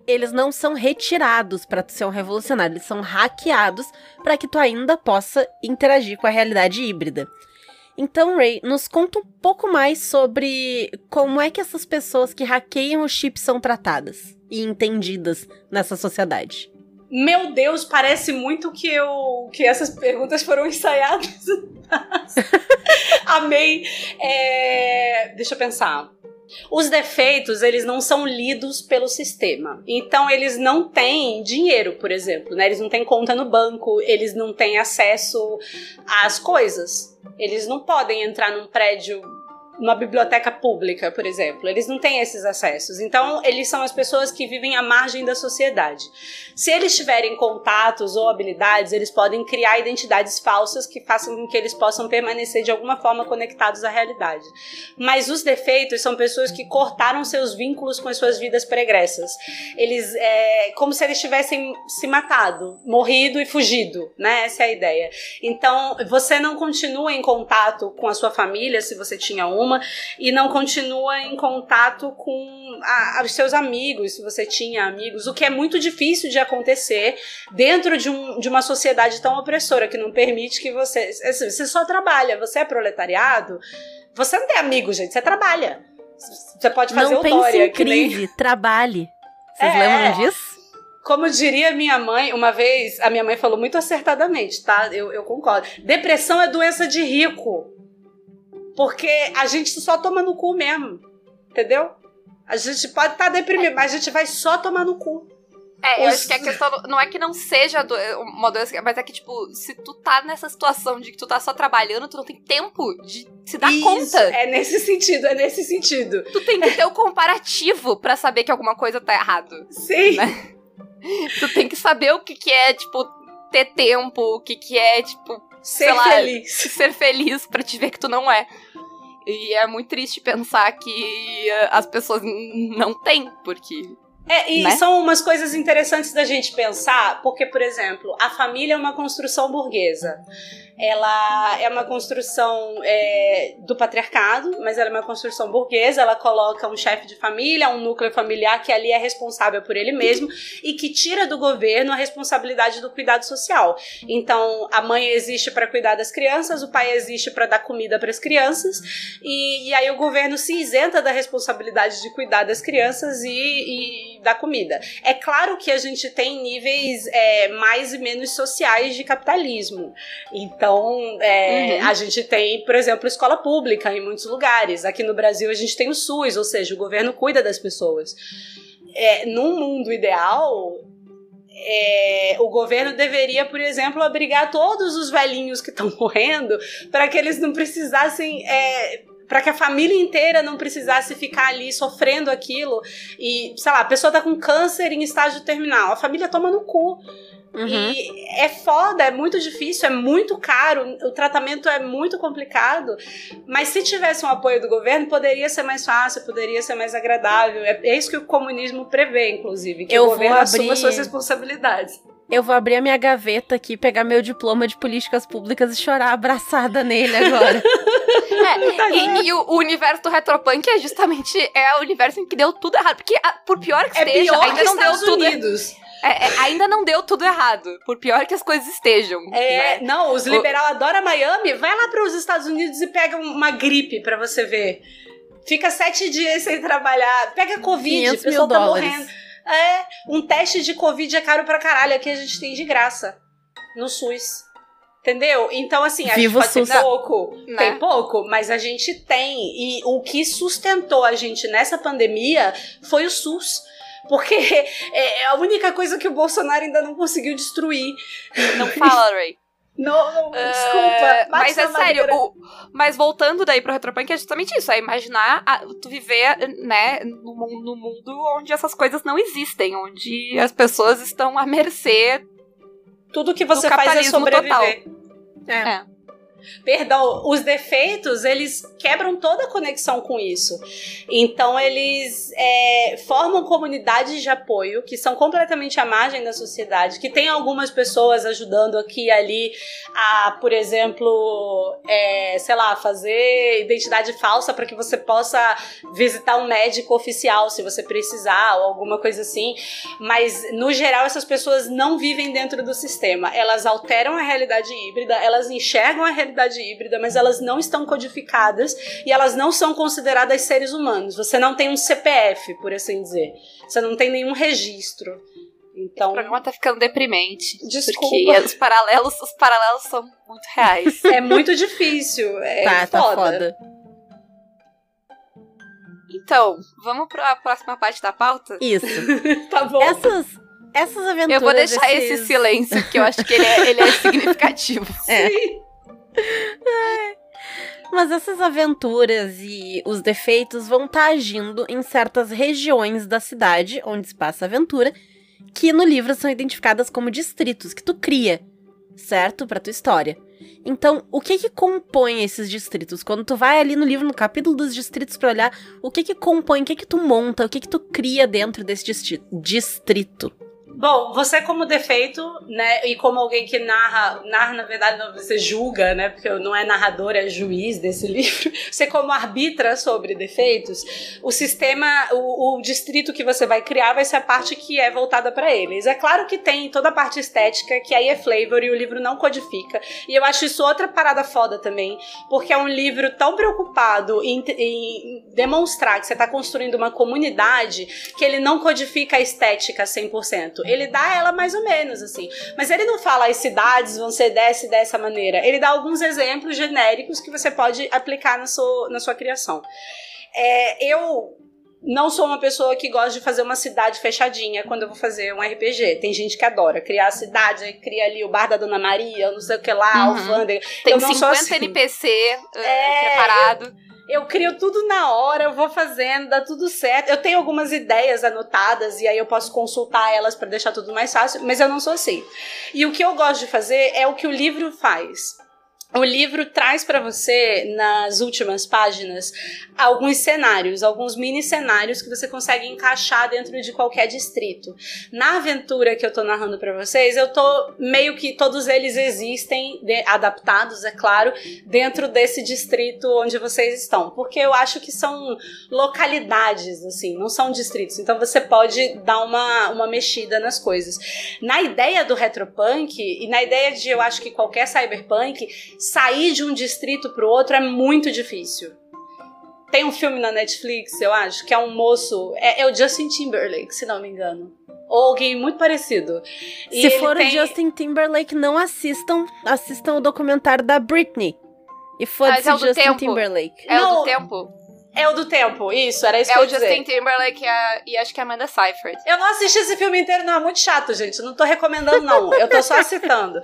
eles não são retirados para tu ser um revolucionário, eles são hackeados para que tu ainda possa interagir com a realidade híbrida. Então, Ray, nos conta um pouco mais sobre como é que essas pessoas que hackeiam o chip são tratadas e entendidas nessa sociedade. Meu Deus, parece muito que eu que essas perguntas foram ensaiadas. Amei. É, deixa eu pensar. Os defeitos, eles não são lidos pelo sistema. Então, eles não têm dinheiro, por exemplo, né? Eles não têm conta no banco, eles não têm acesso às coisas. Eles não podem entrar num prédio numa biblioteca pública, por exemplo. Eles não têm esses acessos. Então, eles são as pessoas que vivem à margem da sociedade. Se eles tiverem contatos ou habilidades, eles podem criar identidades falsas que façam com que eles possam permanecer de alguma forma conectados à realidade. Mas os defeitos são pessoas que cortaram seus vínculos com as suas vidas pregressas. Eles, é como se eles tivessem se matado, morrido e fugido, né? Essa é a ideia. Então, você não continua em contato com a sua família, se você tinha uma, e não continua em contato com a, os seus amigos, se você tinha amigos, o que é muito difícil de acontecer dentro de, um, de uma sociedade tão opressora que não permite que você. Assim, você só trabalha, você é proletariado, você não tem amigos, gente, você trabalha. Você pode fazer não o Dória. Em crise, nem... trabalhe. Vocês é, lembram disso? Como diria minha mãe, uma vez, a minha mãe falou muito acertadamente, tá? Eu, eu concordo. Depressão é doença de rico. Porque a gente só toma no cu mesmo. Entendeu? A gente pode estar tá deprimido, mas a gente vai só tomar no cu. É, Os... eu acho que a questão não é que não seja do, uma doença, mas é que, tipo, se tu tá nessa situação de que tu tá só trabalhando, tu não tem tempo de se dar Isso, conta. É nesse sentido, é nesse sentido. Tu tem que ter o comparativo para saber que alguma coisa tá errado. Sim. Né? Tu tem que saber o que, que é, tipo, ter tempo, o que, que é, tipo, ser lá, feliz. Ser feliz para te ver que tu não é. E é muito triste pensar que eh, as pessoas não têm, porque é, e né? são umas coisas interessantes da gente pensar, porque, por exemplo, a família é uma construção burguesa ela é uma construção é, do patriarcado, mas ela é uma construção burguesa. Ela coloca um chefe de família, um núcleo familiar que ali é responsável por ele mesmo e que tira do governo a responsabilidade do cuidado social. Então, a mãe existe para cuidar das crianças, o pai existe para dar comida para as crianças, e, e, aí o governo se isenta da responsabilidade de cuidar das crianças e, e dar comida. É claro que a gente tem níveis é, mais e menos sociais de capitalismo. Então, então, é, uhum. a gente tem, por exemplo, escola pública em muitos lugares. Aqui no Brasil, a gente tem o SUS, ou seja, o governo cuida das pessoas. É, num mundo ideal, é, o governo deveria, por exemplo, abrigar todos os velhinhos que estão morrendo para que eles não precisassem. É, para que a família inteira não precisasse ficar ali sofrendo aquilo e, sei lá, a pessoa tá com câncer em estágio terminal, a família toma no cu Uhum. E é foda, é muito difícil, é muito caro, o tratamento é muito complicado. Mas se tivesse um apoio do governo, poderia ser mais fácil, poderia ser mais agradável. É, é isso que o comunismo prevê, inclusive, que Eu o governo assuma abrir- suas responsabilidades. Eu vou abrir a minha gaveta aqui, pegar meu diploma de políticas públicas e chorar abraçada nele agora. É, e, e o, o universo do Retropunk é justamente é o universo em que deu tudo errado. Porque, a- por pior que É esteja, pior ainda que não deu Estados tudo Unidos. é- é, ainda não deu tudo errado. Por pior que as coisas estejam. É, né? não, os O- liberal adoram Miami. Vai lá para os Estados Unidos e pega uma gripe pra você ver. Fica sete dias sem trabalhar. Pega Covid, 500 o pessoal tá dólares. morrendo. É, um teste de Covid é caro pra caralho. Aqui a gente tem de graça. No SUS. Entendeu? Então, assim, a Viva gente pode SUS. pouco. Né? Tem pouco, mas a gente tem. E o que sustentou a gente nessa pandemia foi o SUS. Porque é a única coisa que o Bolsonaro ainda não conseguiu destruir. Não fala, Ray. Não, não É, desculpa. bate mas é sério, o- mas voltando daí pro Retropunk é justamente isso, é imaginar a- tu viver, né, no mundo onde essas coisas não existem, onde as pessoas estão à mercê. Tudo que você faz é sobreviver. É. Perdão, os defeitos, eles quebram toda a conexão com isso. Então, eles é, formam comunidades de apoio que são completamente à margem da sociedade, que tem algumas pessoas ajudando aqui e ali a, por exemplo, é, sei lá, fazer identidade falsa para que você possa visitar um médico oficial se você precisar ou alguma coisa assim. Mas, no geral, essas pessoas não vivem dentro do sistema. Elas alteram a realidade híbrida, elas enxergam a realidade híbrida, mas elas não estão codificadas e elas não são consideradas seres humanos. Você não tem um CPF, por assim dizer. Você não tem nenhum registro. O Então, programa tá ficando deprimente. Desculpa. Porque os paralelos, os paralelos são muito reais. é muito difícil. É tá, tá foda. foda. Então, vamos pra próxima parte da pauta? Isso. Tá bom. Essas, essas aventuras. Eu vou deixar esse silêncio, que eu acho que ele é, ele é significativo. É. Mas essas aventuras e os defeitos vão estar agindo em certas regiões da cidade onde se passa a aventura, que no livro são identificadas como distritos que tu cria, certo? Pra tua história. Então, o que que compõe esses distritos? Quando tu vai ali no livro, no capítulo dos distritos pra olhar, o que que compõe, o que que tu monta, o que que tu cria dentro desse distrito? Bom, você como defeito, né, e como alguém que narra, narra na verdade não, você julga, né, porque não é narrador, é juiz desse livro, você como arbitra sobre defeitos, o sistema, o, o distrito que você vai criar vai ser a parte que é voltada para eles. É claro que tem toda a parte estética, que aí é flavor e o livro não codifica, e eu acho isso outra parada foda também, porque é um livro tão preocupado em, em demonstrar que você está construindo uma comunidade que ele não codifica a estética 100%. Ele dá ela mais ou menos, assim. Mas ele não fala as cidades vão ser dessa e dessa maneira. Ele dá alguns exemplos genéricos que você pode aplicar na sua, na sua criação. É, eu não sou uma pessoa que gosta de fazer uma cidade fechadinha quando eu vou fazer um RPG. Tem gente que adora criar a cidade, cria ali o bar da Dona Maria, não sei o que lá, Uhum. alfândega. Tem Eu não sou 50 assim. NPC uh, É, preparado. Eu crio tudo na hora, eu vou fazendo, dá tudo certo. Eu tenho algumas ideias anotadas e aí eu posso consultar elas para deixar tudo mais fácil, mas eu não sou assim. E o que eu gosto de fazer é o que o livro faz. O livro traz para você, nas últimas páginas, alguns cenários, alguns mini cenários que você consegue encaixar dentro de qualquer distrito. Na aventura que eu tô narrando para vocês, eu tô meio que todos eles existem, de- adaptados, é claro, dentro desse distrito onde vocês estão, porque eu acho que são localidades, assim, não são distritos. Então você pode dar uma, uma mexida nas coisas. Na ideia do retropunk e na ideia de eu acho que qualquer cyberpunk sair de um distrito pro outro é muito difícil. Tem um filme na Netflix, eu acho, que é um moço, é, é o Justin Timberlake, se não me engano. Ou alguém muito parecido. E Se for tem- o Justin Timberlake, não assistam, assistam o documentário da Britney. E foda-se é o o do Justin tempo. Timberlake. É o Não, do tempo. É o do tempo, isso, era isso É que eu o ia dizer. Justin Timberlake e, a- e acho que a Amanda Seyfried. Eu não assisti esse filme inteiro, não. É muito chato, gente. Não tô recomendando, não. Eu tô só citando.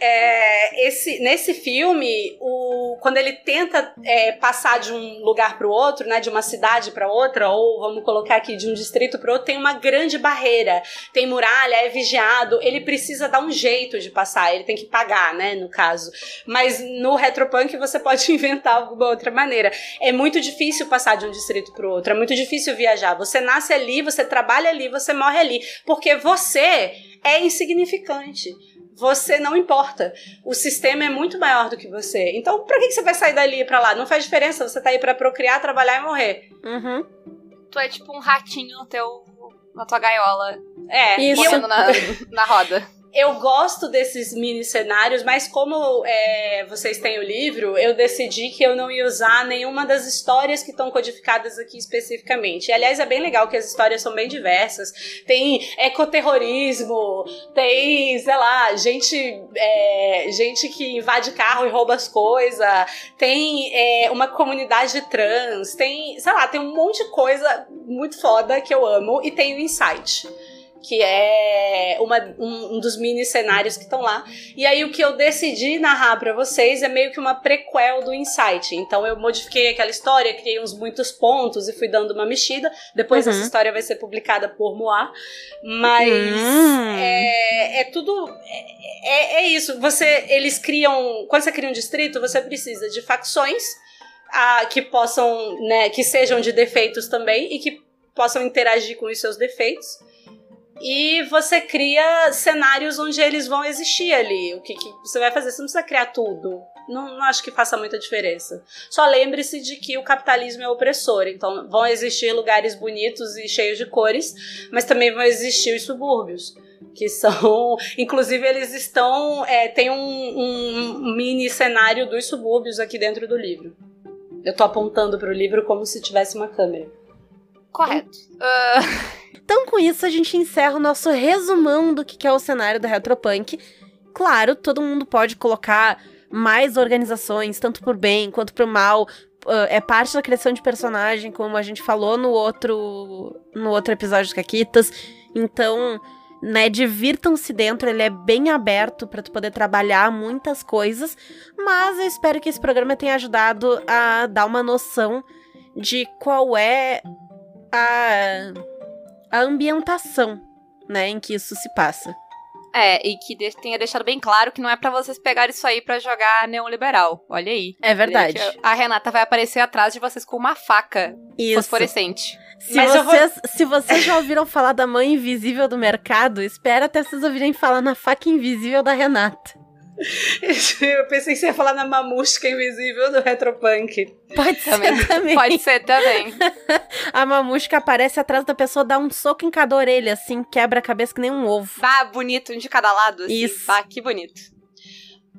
É, esse, nesse filme, o, quando ele tenta é, passar de um lugar para o outro, né, de uma cidade para outra, ou vamos colocar aqui de um distrito para outro, tem uma grande barreira, tem muralha, é vigiado, ele precisa dar um jeito de passar, ele tem que pagar, né, no caso. Mas no Retropunk você pode inventar alguma outra maneira. É muito difícil passar de um distrito para o outro, é muito difícil viajar. Você nasce ali, você trabalha ali, você morre ali, porque você é insignificante você não importa. O sistema é muito maior do que você. Então, pra que você vai sair dali pra lá? Não faz diferença. Você tá aí pra procriar, trabalhar e morrer. Uhum. Tu é tipo um ratinho no teu, na tua gaiola. É. Isso. Na, na roda. Eu gosto desses mini cenários, mas como é, vocês têm o livro, eu decidi que eu não ia usar nenhuma das histórias que estão codificadas aqui especificamente. E, aliás, é bem legal que as histórias são bem diversas. Tem ecoterrorismo, tem, sei lá, gente, é, gente que invade carro e rouba as coisas, tem é, uma comunidade trans, tem, sei lá, tem um monte de coisa muito foda que eu amo e tem o Insight que é uma, um, um, dos mini cenários que estão lá. E aí o que eu decidi narrar para vocês é meio que uma prequel do Insight. Então eu modifiquei aquela história, criei uns muitos pontos e fui dando uma mexida. Depois Uhum. essa história vai ser publicada por Moá. Mas Hum. é, é tudo. É, é isso. Você, eles criam. Quando você cria um distrito, você precisa de facções ah, que possam, né, que sejam de defeitos também e que possam interagir com os seus defeitos. E você cria cenários onde eles vão existir ali. O que, que você vai fazer? Você não precisa criar tudo. Não, não acho que faça muita diferença. Só lembre-se de que o capitalismo é opressor. Então vão existir lugares bonitos e cheios de cores, mas também vão existir os subúrbios. Que são. Inclusive, eles estão. É, tem um, um mini cenário dos subúrbios aqui dentro do livro. Eu tô apontando pro livro como se tivesse uma câmera. Correto. Ah, Então, com isso, a gente encerra o nosso resumão do que é o cenário da Retropunk. Claro, todo mundo pode colocar mais organizações, tanto por bem quanto por mal. Uh, é parte da criação de personagem, como a gente falou no outro, no outro episódio do Caquitas. Então, né, divirtam-se dentro, ele é bem aberto para tu poder trabalhar muitas coisas. Mas eu espero que esse programa tenha ajudado a dar uma noção de qual é a a ambientação, né, em que isso se passa. é, e que de- tenha deixado bem claro que não é pra vocês pegarem isso aí pra jogar neoliberal. Olha aí. É verdade. A Renata vai aparecer atrás de vocês com uma faca Isso. fosforescente. Se Mas eu vou- vocês, se vocês já ouviram falar da mãe invisível do mercado, espera até vocês ouvirem falar na faca invisível da Renata. Eu pensei que você ia falar na mamusca invisível do Retropunk. Pode ser Também. também. Pode ser também. A mamusca aparece atrás da pessoa, dá um soco em cada orelha, assim, quebra a cabeça que nem um ovo. Bah, bonito, um de cada lado. Assim. Isso. Bah, que bonito.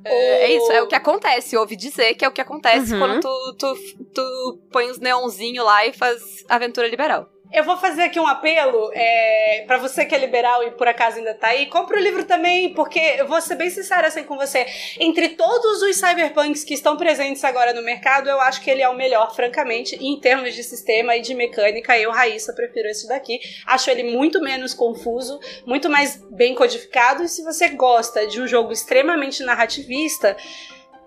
É, é isso, é o que acontece. Ouvi dizer que é o que acontece Uhum. quando tu, tu, tu põe os neonzinhos lá e faz aventura liberal. Eu vou fazer aqui um apelo é, para você que é liberal e por acaso ainda tá aí, compre o livro também, porque eu vou ser bem sincera assim com você. Entre todos os cyberpunks que estão presentes agora no mercado, eu acho que ele é o melhor, francamente, em termos de sistema e de mecânica. Eu, Raíssa, prefiro esse daqui. Acho ele muito menos confuso, muito mais bem codificado. E se você gosta de um jogo extremamente narrativista,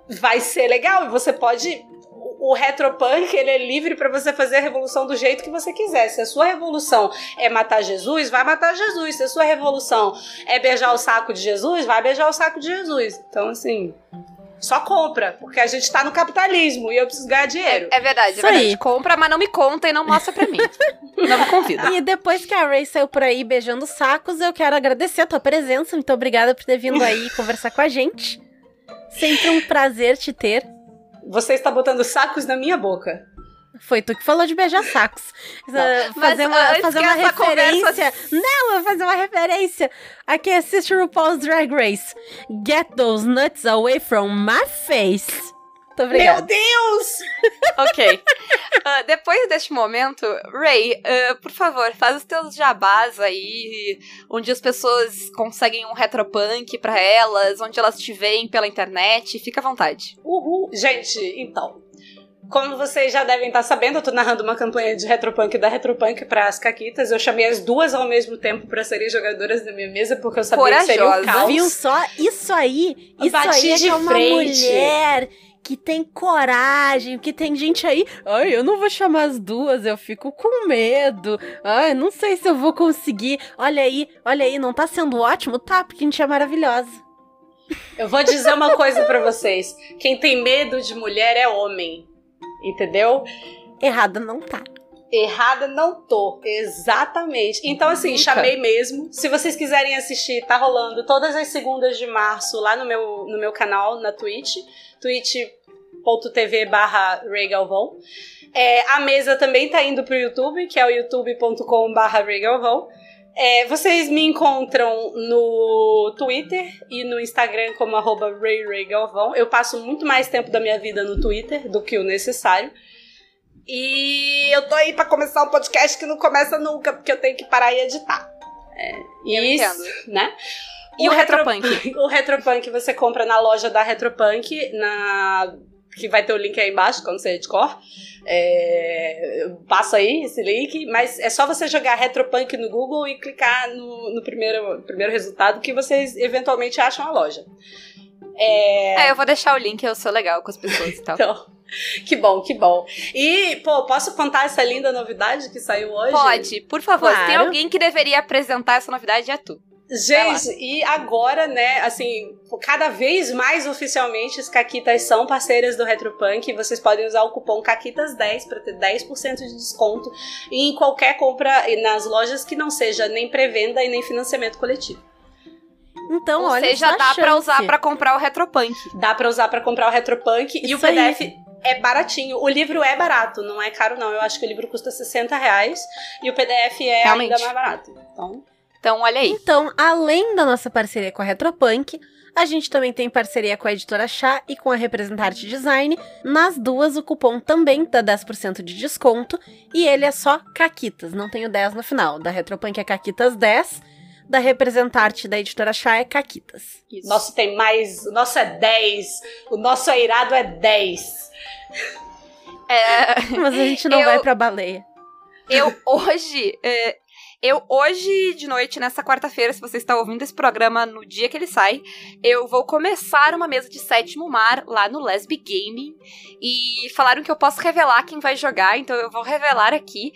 vai ser legal. E você pode o retropunk ele é livre para você fazer a revolução do jeito que você quiser. Se a sua revolução é matar Jesus, vai matar Jesus. Se a sua revolução é beijar o saco de Jesus, vai beijar o saco de Jesus. Então, assim, só compra, porque a gente tá no capitalismo e eu preciso ganhar dinheiro. É verdade, Isso é verdade. aí. Compra, mas não me conta e não mostra pra mim. não me convida. E depois que a Ray saiu por aí beijando sacos, eu quero agradecer a tua presença. Muito obrigada por ter vindo aí conversar com a gente. Sempre um prazer te ter. Você está botando sacos na minha boca. Foi tu que falou de beijar sacos. Fazer uma, fazer que uma referência. Não, eu vou fazer uma referência. Aqui é Sister RuPaul's Drag Race. Get those nuts away from my face. Obrigada. Meu Deus! ok. Ah, depois deste momento, Ray, ah, por favor, faz os teus jabás aí, onde as pessoas conseguem um retropunk pra elas, onde elas te veem pela internet. Fica à vontade. Uhul. Gente, então. Como vocês já devem estar sabendo, eu tô narrando uma campanha de Retropunk da Retropunk para as Caquitas. Eu chamei as duas ao mesmo tempo para serem jogadoras da minha mesa, porque eu sabia que seria um Corajosa. caos. Viu só? Isso aí, isso Bati aí é de é uma frente. mulher que tem coragem, que tem gente aí. Ai, eu não vou chamar as duas, eu fico com medo. Ai, não sei se eu vou conseguir. Olha aí, olha aí, não tá sendo ótimo? Tá, porque a gente é maravilhosa. Eu vou dizer uma coisa pra vocês. Quem tem medo de mulher é homem. Entendeu? Errada não tá. Errada não tô. Exatamente. Então, assim, Nunca. chamei mesmo. Se vocês quiserem assistir, tá rolando todas as segundas de março lá no meu, no meu canal, na Twitch. twitch.tv barra Galvão. É, a mesa também tá indo pro YouTube, que é o youtube.com barra Galvão. É, vocês me encontram no Twitter e no Instagram como arroba Ray Ray Galvão. Eu passo muito mais tempo da minha vida no Twitter do que o necessário. E eu tô aí pra começar um podcast que não começa nunca, porque eu tenho que parar e editar. É, isso, entendo. né? E o Retropunk? O Retropunk você compra na loja da Retropunk, na que vai ter o link aí embaixo quando você edcore. É, passa aí esse link, mas é só você jogar Retropunk no Google e clicar no, no primeiro, primeiro resultado que vocês eventualmente acham a loja. É, eu vou deixar o link, eu sou legal com as pessoas e tal. Então, que bom, que bom. E, pô, posso contar essa linda novidade que saiu hoje? Pode, por favor. Se tem Claro. alguém que deveria apresentar essa novidade, é tu. Gente, e agora, né, assim, cada vez mais oficialmente as Caquitas são parceiras do Retropunk e vocês podem usar o cupom CAQUITAS10 para ter 10% de desconto em qualquer compra nas lojas que não seja nem pré-venda e nem financiamento coletivo. Então, Ou olha seja, dá pra chance. usar pra comprar o Retropunk. Dá pra usar pra comprar o Retropunk e o Isso aí. É baratinho. O livro é barato, não é caro não. Eu acho que o livro custa 60 reais e o PDF é Realmente. ainda mais barato. Então, Então, olha aí. Então, além da nossa parceria com a Retropunk, a gente também tem parceria com a editora Chá e com a Representarte Design. Nas duas, o cupom também dá 10% de desconto e ele é só Caquitas, não tem o 10 no final. Da Retropunk é Caquitas 10, da Representarte da editora Chá é Caquitas. Isso. nosso tem mais. O nosso é 10. O nosso airado é 10. É, Mas a gente não Eu- vai pra baleia. eu hoje. é, eu hoje de noite, nessa quarta-feira, se você está ouvindo esse programa no dia que ele sai, eu vou começar uma mesa de sétimo mar lá no Lesbi Gaming. E falaram que eu posso revelar quem vai jogar, então eu vou revelar aqui.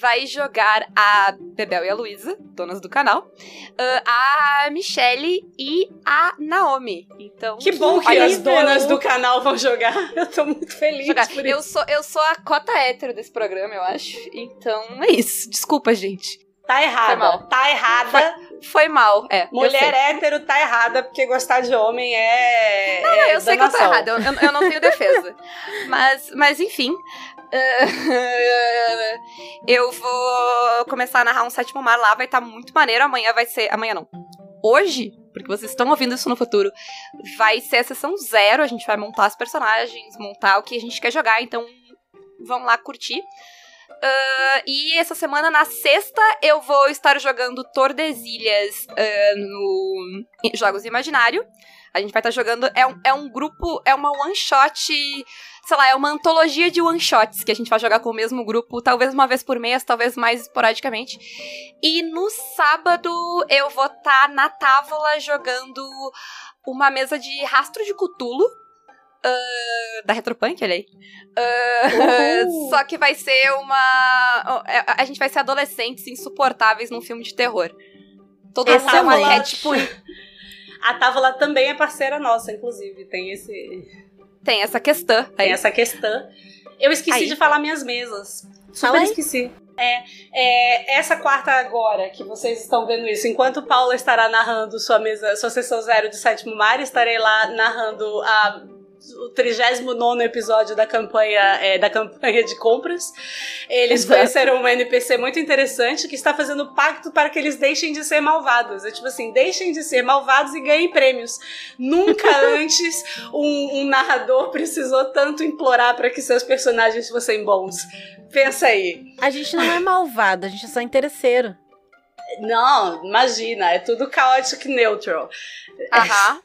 Vai jogar a Bebel e a Luísa, donas do canal, ah, a Michelle e a Naomi. Então, Que bom que as donas do canal vão jogar. Eu tô muito feliz jogar. por Eu isso. sou, eu sou a cota hétero desse programa, eu acho. Então é isso. Desculpa, gente. Tá Foi errada. mal. Tá errada. Foi mal, é. Mulher hétero tá errada, porque gostar de homem é. Não, é eu sei que eu tô errada, eu, eu- eu não tenho defesa. mas, mas enfim. eh, eu vou começar a narrar um sétimo mar lá, vai estar muito maneiro. Amanhã vai ser. Amanhã não. Hoje, porque vocês estão ouvindo isso no futuro, vai ser a sessão zero. A gente vai montar os personagens, montar o que a gente quer jogar, então vão lá curtir. Ah, e essa semana, na sexta, eu vou estar jogando Tordesilhas ah, no Jogos Imaginário. A gente vai estar jogando. É um, é um grupo, é uma one shot. Sei lá, é uma antologia de one shots que a gente vai jogar com o mesmo grupo, talvez uma vez por mês, talvez mais esporadicamente. E no sábado eu vou estar na Távola jogando uma mesa de rastro de Cthulhu. Ah, da Retropunk, olha aí. Uhul. só que vai ser uma. A, a gente vai ser adolescentes insuportáveis num filme de terror. Todo mundo é Excelente. arquétipo. A Távola também é parceira nossa, inclusive. Tem esse. Tem essa questão. Tem Aí. essa questão. Eu esqueci Aí. de falar minhas mesas. Fala Super aí. esqueci. É, é, essa quarta agora que vocês estão vendo isso, enquanto Paula estará narrando sua mesa, sua sessão zero de sétimo mar, estarei lá narrando a, o 39 episódio da campanha, é, da campanha de compras. Eles Exato. conheceram um NPC muito interessante que está fazendo pacto para que eles deixem de ser malvados. É tipo assim, deixem de ser malvados e ganhem prêmios. Nunca antes um, um narrador precisou tanto implorar para que seus personagens fossem bons. Pensa aí. A gente não é malvado, a gente é só interesseiro. Não, imagina, é tudo chaotic neutral. Aham.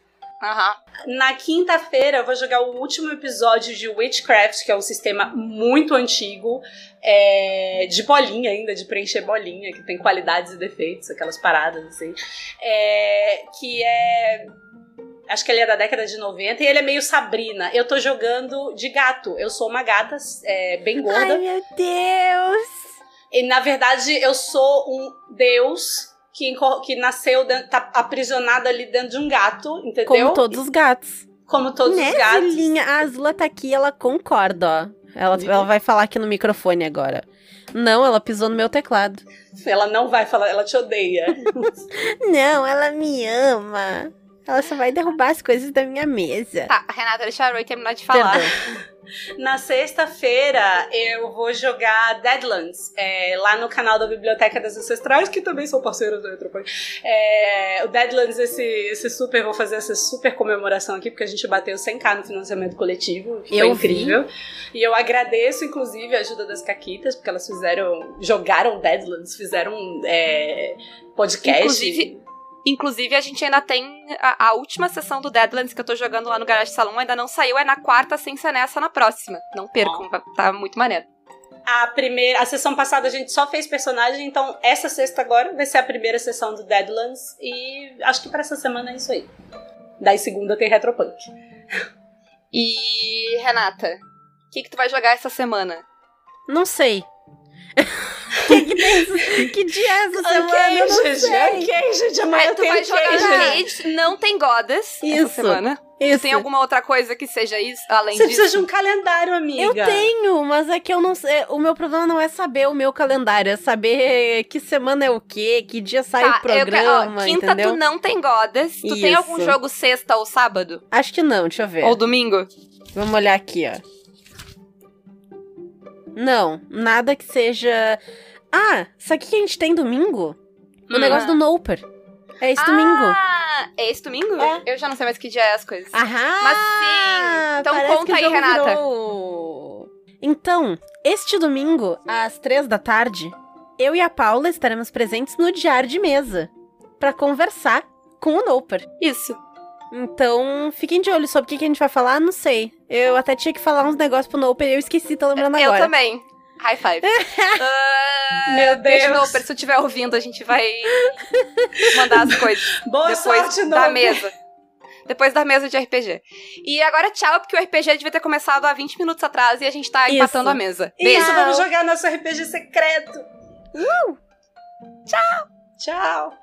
Aham. Na quinta-feira eu vou jogar o último episódio de Witchcraft, que é um sistema muito antigo, é, de bolinha ainda, de preencher bolinha, que tem qualidades e defeitos, aquelas paradas assim. É, que é. Acho que ele é da década de 90 e ele é meio Sabrina. Eu tô jogando de gato. Eu sou uma gata é, bem gorda. Ai, meu Deus! E na verdade eu sou um deus que, que nasceu, dentro, tá aprisionado ali dentro de um gato, entendeu? Como todos os gatos. Como todos né, os gatos. Zulinha? A Azula tá aqui, ela concorda, ó. Ela, ela vai falar aqui no microfone agora. Não, ela pisou no meu teclado. Ela não vai falar, ela te odeia. Não, ela me ama. Ela só vai derrubar as coisas da minha mesa. Tá, Renata, deixa a Roy terminar de falar. Na sexta-feira eu vou jogar Deadlands é, lá no canal da Biblioteca das Ancestrais, que também são parceiros da Retropunk. É, o Deadlands, esse, esse super, vou fazer essa super comemoração aqui, porque a gente bateu 100k no financiamento coletivo. que Eu foi incrível. E eu agradeço, inclusive, a ajuda das Caquitas, porque elas fizeram. jogaram Deadlands, fizeram é, podcast. Inclusive, Inclusive, a gente ainda tem a, a última sessão do Deadlands que eu tô jogando lá no Garage Salão, ainda não saiu, é na quarta, sem ser nessa na próxima. Não percam, tá muito maneiro. A primeira, a sessão passada a gente só fez personagem, então essa sexta agora vai ser a primeira sessão do Deadlands e acho que pra essa semana é isso aí. Daí segunda tem Retropunk. E, Renata, o que, que tu vai jogar essa semana? Não sei. Que, tem dia é essa semana? Eu não sei. amanhã É, tu tem vai jogar queijo. Arcade, não tem Godas Isso. essa semana. Isso. Tem alguma outra coisa que seja isso, além Você disso? precisa de um calendário, amiga. Eu tenho, mas é que eu não sei. O meu problema não é saber o meu calendário, é saber que semana é o quê, que dia sai Tá, o eu quero- ó, programa, quinta entendeu? tu não tem Godas. Tu tem Isso. algum jogo sexta ou sábado? Acho que não, deixa eu ver. Ou domingo? Vamos olhar aqui, ó. Não, nada que seja. Ah, isso aqui que a gente tem domingo? O Hum. negócio do Noper. É esse domingo. Ah, é esse domingo? É. Eu já não sei mais que dia é as coisas. Aham! Mas sim. Então conta o aí, Renata. virou. Então, este domingo, às três da tarde, eu e a Paula estaremos presentes no Diário de Mesa pra conversar com o Noper. Isso. Então, fiquem de olho sobre o que que a gente vai falar, não sei. Eu até tinha que falar uns negócios pro Noper e eu esqueci, tô lembrando Eu agora. também. High five. Ah, Meu Beijo, Deus. Noper. Se tu estiver ouvindo, a gente vai mandar as coisas. Boa depois sorte, da Noper. mesa. Depois da mesa de RPG. E agora tchau, porque o RPG devia ter começado há 20 minutos atrás e a gente tá Isso. empatando a mesa. Isso, Beijo. vamos jogar nosso RPG secreto. Uh! Tchau. Tchau.